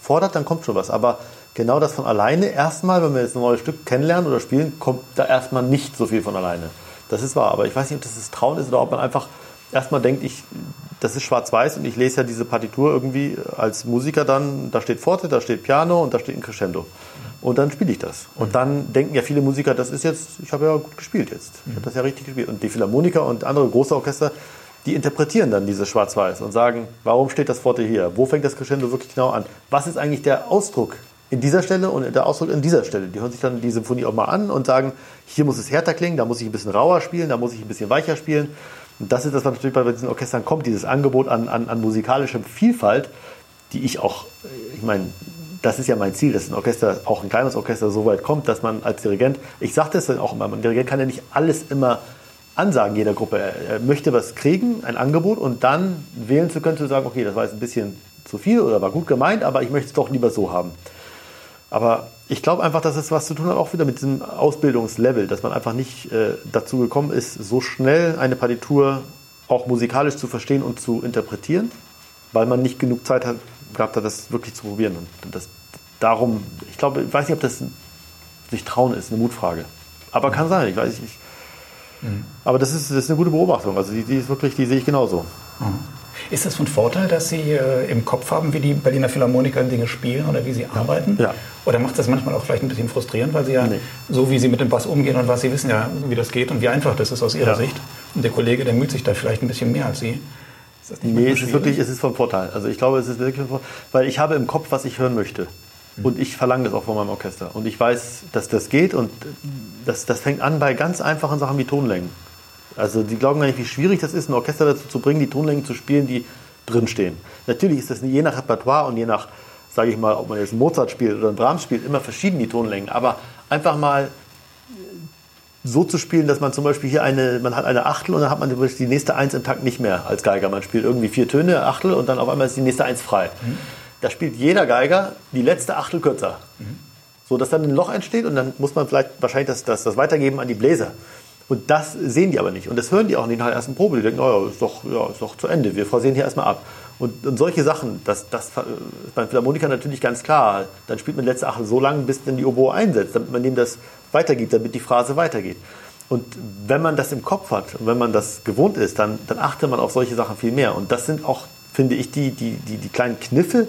fordert, dann kommt schon was. Aber genau das von alleine, erstmal, wenn wir jetzt ein neues Stück kennenlernen oder spielen, kommt da erstmal nicht so viel von alleine. Das ist wahr. Aber ich weiß nicht, ob das das Trauen ist oder ob man einfach erstmal denkt, ich, das ist schwarz-weiß und ich lese ja diese Partitur irgendwie als Musiker dann, da steht Forte, da steht Piano und da steht ein Crescendo. Und dann spiele ich das. Und mhm. dann denken ja viele Musiker, das ist jetzt, ich habe ja gut gespielt jetzt. Ich habe das ja richtig gespielt. Und die Philharmoniker und andere große Orchester, die interpretieren dann dieses Schwarz-Weiß und sagen, warum steht das Forte hier? Wo fängt das Crescendo wirklich genau an? Was ist eigentlich der Ausdruck in dieser Stelle und der Ausdruck in dieser Stelle? Die hören sich dann die Symphonie auch mal an und sagen, hier muss es härter klingen, da muss ich ein bisschen rauer spielen, da muss ich ein bisschen weicher spielen. Und das ist das, was natürlich bei diesen Orchestern kommt, dieses Angebot an, an, an musikalischer Vielfalt, die ich auch, ich meine, das ist ja mein Ziel, dass ein Orchester, auch ein kleines Orchester, so weit kommt, dass man als Dirigent, ich sage das dann auch immer, ein Dirigent kann ja nicht alles immer ansagen jeder Gruppe. Er möchte was kriegen, ein Angebot und dann wählen zu können, zu sagen, okay, das war jetzt ein bisschen zu viel oder war gut gemeint, aber ich möchte es doch lieber so haben. Aber ich glaube einfach, dass es was zu tun hat, auch wieder mit diesem Ausbildungslevel, dass man einfach nicht äh, dazu gekommen ist, so schnell eine Partitur auch musikalisch zu verstehen und zu interpretieren, weil man nicht genug Zeit hat, gehabt hat, das wirklich zu probieren. Und das, darum, ich glaube, ich weiß nicht, ob das sich trauen ist, eine Mutfrage. Aber kann sein, ich weiß nicht. Mhm. Aber das ist, das ist eine gute Beobachtung. Also die, die ist wirklich, die sehe ich genauso. Mhm. Ist das von Vorteil, dass Sie äh, im Kopf haben, wie die Berliner Philharmoniker Dinge spielen oder wie sie arbeiten? Ja. Oder macht das manchmal auch vielleicht ein bisschen frustrierend, weil Sie ja nee. so wie Sie mit dem Bass umgehen und was Sie wissen ja, wie das geht und wie einfach das ist aus Ihrer ja. Sicht. Und der Kollege, der müht sich da vielleicht ein bisschen mehr als Sie. Ist das nicht nee, es ist wirklich, es ist vom Vorteil. Also ich glaube, es ist wirklich von Vorteil, weil ich habe im Kopf, was ich hören möchte. Mhm. Und ich verlange das auch von meinem Orchester. Und ich weiß, dass das geht und das, das fängt an bei ganz einfachen Sachen wie Tonlängen. Also die glauben gar nicht, wie schwierig das ist, ein Orchester dazu zu bringen, die Tonlängen zu spielen, die drinstehen. Natürlich ist das je nach Repertoire und je nach, sage ich mal, ob man jetzt Mozart spielt oder einen Brahms spielt, immer verschieden die Tonlängen. Aber einfach mal so zu spielen, dass man zum Beispiel hier eine, man hat eine Achtel und dann hat man die nächste Eins im Takt nicht mehr als Geiger. Man spielt irgendwie vier Töne, Achtel und dann auf einmal ist die nächste Eins frei. Mhm. Da spielt jeder Geiger die letzte Achtel kürzer. Mhm. So dass dann ein Loch entsteht und dann muss man vielleicht wahrscheinlich das, das, das weitergeben an die Bläser. Und das sehen die aber nicht. Und das hören die auch nicht nach der ersten Probe. Die denken, oh, ja, ist doch, ja, ist doch zu Ende. Wir sehen hier erstmal ab. Und, und solche Sachen, das, das ist beim Philharmoniker natürlich ganz klar. Dann spielt man letzte Achtel so lange, bis dann die Oboe einsetzt, damit man dem das weitergibt, damit die Phrase weitergeht. Und wenn man das im Kopf hat und wenn man das gewohnt ist, dann, dann achtet man auf solche Sachen viel mehr. Und das sind auch, finde ich, die, die, die, die kleinen Kniffe,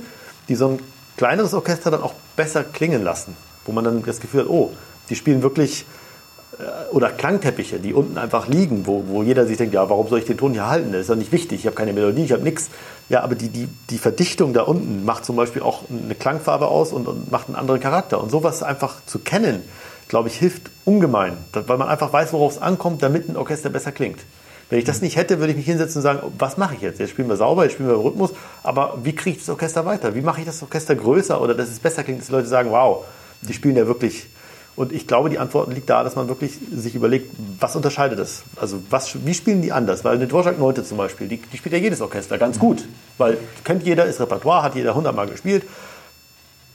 die so ein kleineres Orchester dann auch besser klingen lassen. Wo man dann das Gefühl hat, oh, die spielen wirklich äh, oder Klangteppiche, die unten einfach liegen, wo, wo jeder sich denkt, ja, warum soll ich den Ton hier halten? Das ist doch nicht wichtig, ich habe keine Melodie, ich habe nichts. Ja, aber die, die, die Verdichtung da unten macht zum Beispiel auch eine Klangfarbe aus und, und macht einen anderen Charakter. Und sowas einfach zu kennen, glaube ich, hilft ungemein, weil man einfach weiß, worauf es ankommt, damit ein Orchester besser klingt. Wenn ich das nicht hätte, würde ich mich hinsetzen und sagen, was mache ich jetzt? Jetzt spielen wir sauber, jetzt spielen wir Rhythmus, aber wie kriege ich das Orchester weiter? Wie mache ich das Orchester größer oder dass es besser klingt, dass die Leute sagen, wow, die spielen ja wirklich und ich glaube, die Antwort liegt da, dass man wirklich sich überlegt, was unterscheidet das? Also was, wie spielen die anders? Weil eine Dvorak Neunte zum Beispiel, die, die, spielt ja jedes Orchester ganz gut. Weil kennt jeder, ist Repertoire, hat jeder hundertmal gespielt.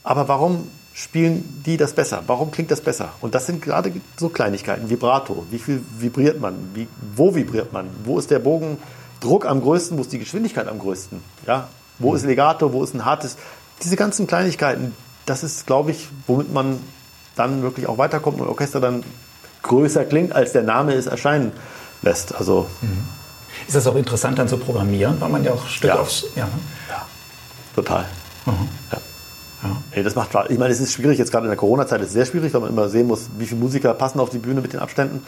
Aber warum spielen die das besser? Warum klingt das besser? Und das sind gerade so Kleinigkeiten. Vibrato, wie viel vibriert man? Wie, wo vibriert man? Wo ist der Bogendruck am größten? Wo ist die Geschwindigkeit am größten? Ja? Wo ist Legato? Wo ist ein hartes? Diese ganzen Kleinigkeiten, das ist, glaube ich, womit man dann wirklich auch weiterkommt und Orchester dann größer klingt, als der Name es erscheinen lässt. Also mhm. Ist das auch interessant dann zu programmieren, weil man ja auch Stück ja. aufs... Ja, ne? ja total. Mhm. Ja. Ja. Hey, das macht Ich meine, es ist schwierig, jetzt gerade in der Corona-Zeit ist es sehr schwierig, weil man immer sehen muss, wie viele Musiker passen auf die Bühne mit den Abständen.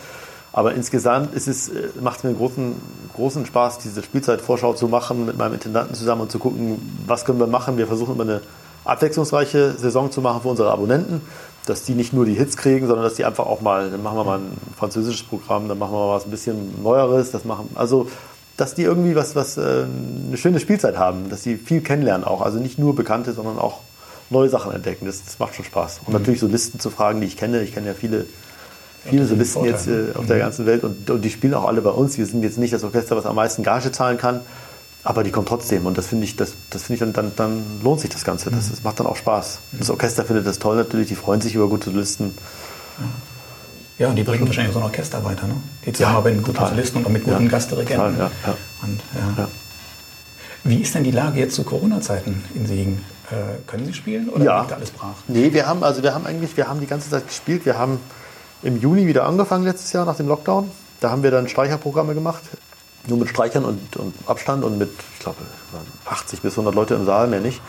Aber insgesamt ist es, äh, macht es mir großen, großen Spaß, diese Spielzeitvorschau zu machen mit meinem Intendanten zusammen und zu gucken, was können wir machen. Wir versuchen immer eine abwechslungsreiche Saison zu machen für unsere Abonnenten dass die nicht nur die Hits kriegen, sondern dass die einfach auch mal, dann machen wir mal ein französisches Programm, dann machen wir mal was ein bisschen Neueres, das machen, also dass die irgendwie was, was äh, eine schöne Spielzeit haben, dass sie viel kennenlernen auch, also nicht nur Bekannte, sondern auch neue Sachen entdecken. Das, das macht schon Spaß. Und mhm. natürlich so Listen zu fragen, die ich kenne. Ich kenne ja viele, viele so Listen jetzt äh, auf mhm. der ganzen Welt und, und die spielen auch alle bei uns. Wir sind jetzt nicht das Orchester, was am meisten Gage zahlen kann, aber die kommt trotzdem und das finde ich, das, das finde ich dann, dann, dann lohnt sich das Ganze. Das, das macht dann auch Spaß. Das Orchester findet das toll natürlich, die freuen sich über gute Listen. Ja, und die bringen wahrscheinlich so ein Orchester weiter, ne? Die zusammenarbeiten ja, mit guten Solisten und auch mit guten ja, Gastdirigenten. Ja, ja. Und, ja. Wie ist denn die Lage jetzt zu Corona-Zeiten in Siegen? Äh, können Sie spielen oder ja. liegt alles brach? Nee, wir haben, also wir haben eigentlich, wir haben die ganze Zeit gespielt. Wir haben im Juni wieder angefangen letztes Jahr nach dem Lockdown. Da haben wir dann Streicherprogramme gemacht nur mit Streichern und, und Abstand und mit, ich glaube, 80 bis 100 Leute im Saal, mehr nicht.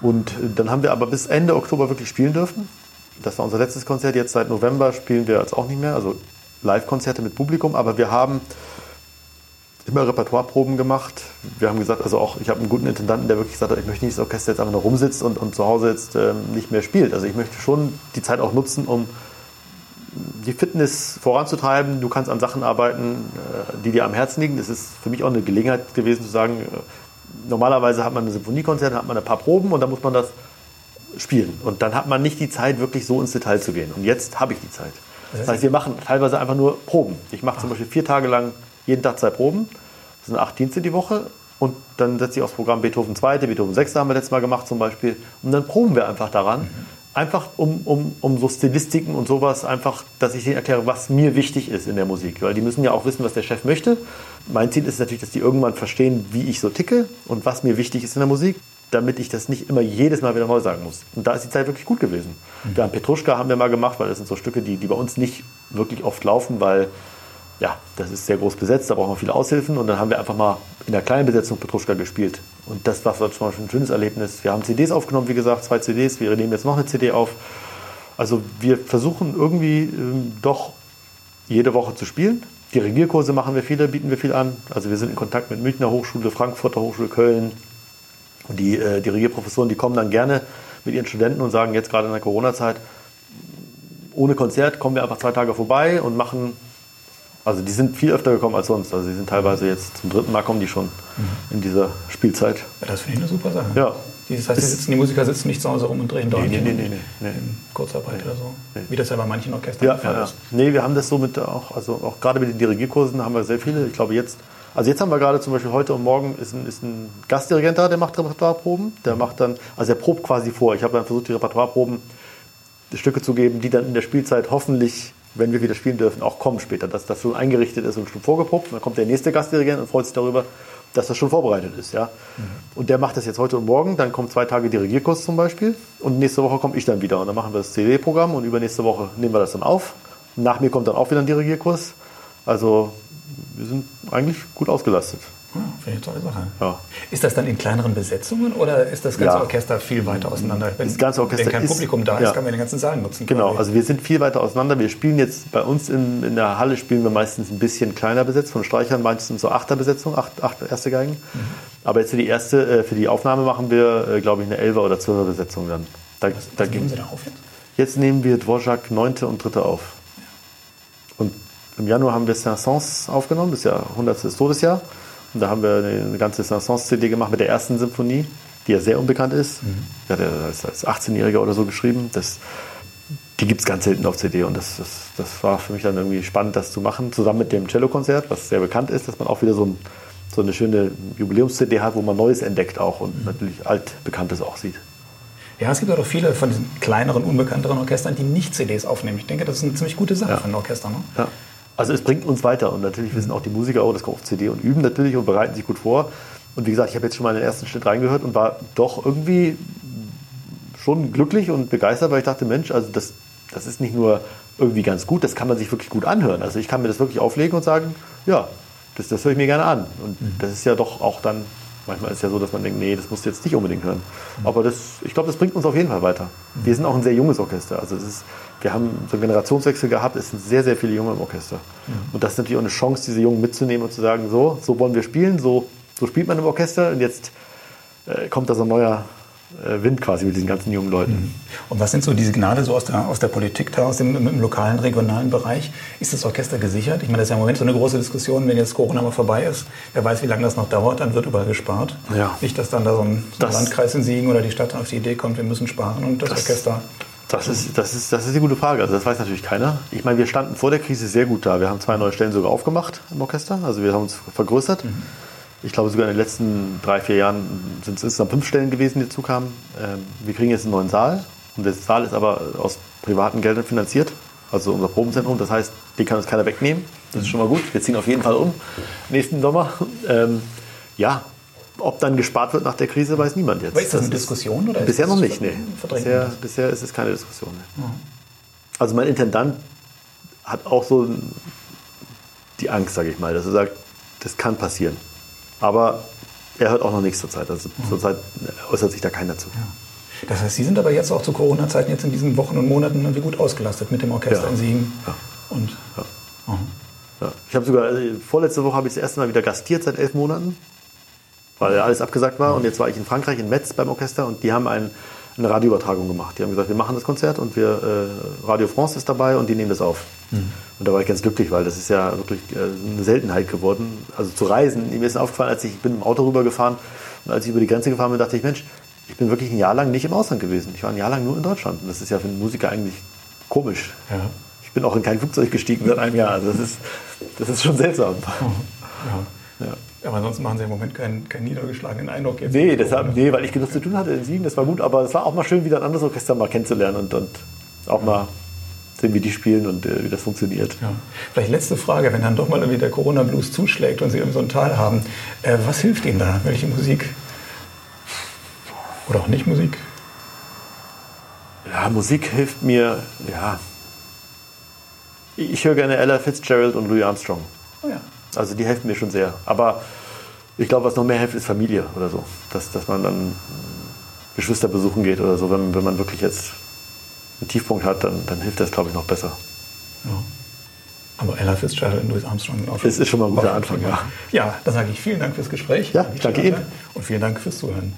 Und dann haben wir aber bis Ende Oktober wirklich spielen dürfen. Das war unser letztes Konzert. Jetzt seit November spielen wir jetzt auch nicht mehr, also Live-Konzerte mit Publikum. Aber wir haben immer Repertoireproben gemacht. Wir haben gesagt, also auch, ich habe einen guten Intendanten, der wirklich gesagt hat, ich möchte nicht das Orchester jetzt einfach nur rumsitzt und, und zu Hause jetzt ähm, nicht mehr spielt. Also ich möchte schon die Zeit auch nutzen, um die Fitness voranzutreiben. Du kannst an Sachen arbeiten, äh, die dir am Herzen liegen. Das ist für mich auch eine Gelegenheit gewesen zu sagen, äh, normalerweise hat man ein Symphoniekonzert, hat man ein paar Proben und dann muss man das spielen. Und dann hat man nicht die Zeit, wirklich so ins Detail zu gehen. Und jetzt habe ich die Zeit. Das heißt, wir machen teilweise einfach nur Proben. Ich mache zum Beispiel vier Tage lang jeden Tag zwei Proben. Das sind acht Dienste die Woche. Und dann setze ich aufs Programm Beethoven 2., Beethoven 6. haben wir letztes Mal gemacht zum Beispiel. Und dann proben wir einfach daran. Mhm. Einfach um, um, um so Stilistiken und sowas, einfach, dass ich denen erkläre, was mir wichtig ist in der Musik. Weil die müssen ja auch wissen, was der Chef möchte. Mein Ziel ist natürlich, dass die irgendwann verstehen, wie ich so ticke und was mir wichtig ist in der Musik damit ich das nicht immer jedes Mal wieder neu sagen muss. Und da ist die Zeit wirklich gut gewesen. Mhm. Wir haben Petruschka haben wir mal gemacht, weil das sind so Stücke, die, die bei uns nicht wirklich oft laufen, weil ja, das ist sehr groß besetzt, da brauchen wir viele Aushilfen. Und dann haben wir einfach mal in der kleinen Besetzung Petruschka gespielt. Und das war schon mal ein schönes Erlebnis. Wir haben CDs aufgenommen, wie gesagt, zwei CDs. Wir nehmen jetzt noch eine CD auf. Also wir versuchen irgendwie ähm, doch jede Woche zu spielen. Dirigierkurse machen wir viele, bieten wir viel an. Also wir sind in Kontakt mit Münchner Hochschule, Frankfurter Hochschule, Köln, und die äh, Dirigierprofessoren, die kommen dann gerne mit ihren Studenten und sagen, jetzt gerade in der Corona-Zeit, ohne Konzert kommen wir einfach zwei Tage vorbei und machen, also die sind viel öfter gekommen als sonst. Also die sind teilweise jetzt zum dritten Mal kommen die schon mhm. in dieser Spielzeit. Ja, das finde ich eine super Sache. Ja. Das heißt, die, sitzen, die, Musiker sitzen nicht zu Hause rum und drehen Däumchen nee, nee, nee, nee, in Kurzarbeit oder so. Wie das ja bei manchen Orchestern ja, der Fall ja, ist. Nee, wir haben das so mit auch, also auch gerade mit den Dirigierkursen haben wir sehr viele. Ich glaube jetzt also jetzt haben wir gerade zum Beispiel heute und morgen ist ein, ist ein Gastdirigent da, der macht Repertoireproben. Der macht dann, also er probt quasi vor. Ich habe dann versucht, die Repertoireproben Stücke zu geben, die dann in der Spielzeit hoffentlich, wenn wir wieder spielen dürfen, auch kommen später. Dass das schon eingerichtet ist und schon vorgeprobt. Dann kommt der nächste Gastdirigent und freut sich darüber, dass das schon vorbereitet ist. Ja? Mhm. Und der macht das jetzt heute und morgen. Dann kommt zwei Tage Dirigierkurs zum Beispiel. Und nächste Woche komme ich dann wieder. Und dann machen wir das CD-Programm und übernächste Woche nehmen wir das dann auf. Nach mir kommt dann auch wieder ein Dirigierkurs. Also wir sind eigentlich gut ausgelastet. Ja, Finde ich eine tolle Sache. Ja. Ist das dann in kleineren Besetzungen oder ist das ganze ja. Orchester viel weiter auseinander? Wenn, das ganze Orchester wenn kein ist, Publikum da ist, kann man den ganzen Saal nutzen. Genau, also wir sind viel weiter auseinander. Wir spielen jetzt bei uns in, in der Halle spielen wir meistens ein bisschen kleiner besetzt, von Streichern meistens so Achterbesetzung, acht, acht erste Geigen. Mhm. Aber jetzt für die erste, äh, für die Aufnahme machen wir, äh, glaube ich, eine Elfer oder zwölfer Besetzung dann. Da, was, da was geben Sie da auf jetzt? Jetzt nehmen wir Dvorak 9. und 3. auf. Und im Januar haben wir Saint-Saëns aufgenommen, das ist ja 100. Todesjahr. Da haben wir eine ganze Saint-Saëns-CD gemacht mit der ersten Symphonie, die ja sehr unbekannt ist. Mhm. Die hat er als 18-Jähriger oder so geschrieben. Das, die gibt es ganz selten auf CD und das, das, das, war für mich dann irgendwie spannend, das zu machen, zusammen mit dem Cello-Konzert, was sehr bekannt ist, dass man auch wieder so, ein, so eine schöne Jubiläums-CD hat, wo man Neues entdeckt auch und mhm. natürlich altbekanntes auch sieht. Ja, es gibt auch viele von diesen kleineren, unbekannteren Orchestern, die nicht CDs aufnehmen. Ich denke, das ist eine ziemlich gute Sache ja. für ein Orchester. Ne? Ja. Also es bringt uns weiter und natürlich wissen auch die Musiker, oh, das kommt auf CD und üben natürlich und bereiten sich gut vor. Und wie gesagt, ich habe jetzt schon mal den ersten Schnitt reingehört und war doch irgendwie schon glücklich und begeistert, weil ich dachte, Mensch, also das, das ist nicht nur irgendwie ganz gut, das kann man sich wirklich gut anhören. Also ich kann mir das wirklich auflegen und sagen, ja, das, das höre ich mir gerne an. Und mhm. das ist ja doch auch dann Manchmal ist es ja so, dass man denkt, nee, das musst du jetzt nicht unbedingt hören. Aber das, ich glaube, das bringt uns auf jeden Fall weiter. Wir sind auch ein sehr junges Orchester. Also es ist, wir haben so einen Generationswechsel gehabt, es sind sehr, sehr viele Junge im Orchester. Und das ist natürlich auch eine Chance, diese Jungen mitzunehmen und zu sagen, so, so wollen wir spielen, so, so spielt man im Orchester und jetzt äh, kommt da so ein neuer Wind quasi mit diesen ganzen jungen Leuten. Mhm. Und was sind so die Signale so aus der, aus der Politik da, aus dem im, im, lokalen, regionalen Bereich? Ist das Orchester gesichert? Ich meine, das ist ja im Moment so eine große Diskussion, wenn jetzt Corona mal vorbei ist. Wer weiß, wie lange das noch dauert, dann wird überall gespart. Ja. Nicht, dass dann da so ein, so ein Landkreis in Siegen oder die Stadt auf die Idee kommt, wir müssen sparen und das, das Orchester... Das ist, das, ist, das ist eine gute Frage. Also das weiß natürlich keiner. Ich meine, wir standen vor der Krise sehr gut da. Wir haben zwei neue Stellen sogar aufgemacht im Orchester. Also wir haben uns vergrößert. Mhm. Ich glaube, sogar in den letzten drei, vier Jahren sind es insgesamt fünf Stellen gewesen, die dazu kamen. Ähm, wir kriegen jetzt einen neuen Saal. Und der Saal ist aber aus privaten Geldern finanziert. Also unser Probenzentrum. Das heißt, den kann uns keiner wegnehmen. Das ist schon mal gut. Wir ziehen auf jeden Fall um nächsten Sommer. Ähm, ja, ob dann gespart wird nach der Krise, weiß niemand jetzt. Aber ist das eine Diskussion? Oder bisher noch nicht, nee. Bisher, bisher, ist es keine Diskussion. Nee. Mhm. Also mein Intendant hat auch so die Angst, sage ich mal, dass er sagt, das kann passieren. Aber er hört auch noch nichts zur Zeit. Also mhm. zurzeit äußert sich da keiner zu. Ja. Das heißt, Sie sind aber jetzt auch zu Corona-Zeiten jetzt in diesen Wochen und Monaten irgendwie gut ausgelastet mit dem Orchester ja. in Siegen. Ja. Und ja. Mhm. ja. Ich habe sogar, also vorletzte Woche habe ich das erste Mal wieder gastiert seit elf Monaten, weil alles abgesagt war. Und jetzt war ich in Frankreich, in Metz beim Orchester und die haben ein, eine Radioübertragung gemacht. Die haben gesagt, wir machen das Konzert und wir, äh, Radio France ist dabei und die nehmen das auf. Mhm. Und da war ich ganz glücklich, weil das ist ja wirklich äh, eine Seltenheit geworden. Also zu reisen, mir ist aufgefallen, als ich, ich bin im Auto rübergefahren und als ich über die Grenze gefahren bin, dachte ich, Mensch, ich bin wirklich ein Jahr lang nicht im Ausland gewesen. Ich war ein Jahr lang nur in Deutschland. Und das ist ja für einen Musiker eigentlich komisch. Ja. Ich bin auch in kein Flugzeug gestiegen seit einem Jahr. Also das ist, das ist schon seltsam. Ja. ja. Aber ansonsten machen Sie im Moment keinen, keinen niedergeschlagenen Eindruck jetzt. Nee, deshalb, nee, weil ich genug zu tun hatte in Siegen, das war gut. Aber es war auch mal schön, wieder ein anderes Orchester mal kennenzulernen und, und auch mal sehen, wie die spielen und äh, wie das funktioniert. Ja. Vielleicht letzte Frage, wenn dann doch mal irgendwie der Corona-Blues zuschlägt und Sie so einen Teil haben, äh, was hilft Ihnen da? Welche Musik? Oder auch nicht Musik? Ja, Musik hilft mir, ja. Ich höre gerne Ella Fitzgerald und Louis Armstrong. Oh ja. Also die helfen mir schon sehr. Aber ich glaube, was noch mehr hilft, ist Familie oder so. Dass, dass man dann Geschwister besuchen geht oder so. Wenn, wenn man wirklich jetzt einen Tiefpunkt hat, dann, dann hilft das, glaube ich, noch besser. Ja. Aber Ella Fitzgerald und Louis Armstrong. Es ist schon mal ein guter Anfang, ja. Ja, dann sage ich vielen Dank fürs Gespräch. Ja, danke Ihnen. Und vielen Dank fürs Zuhören.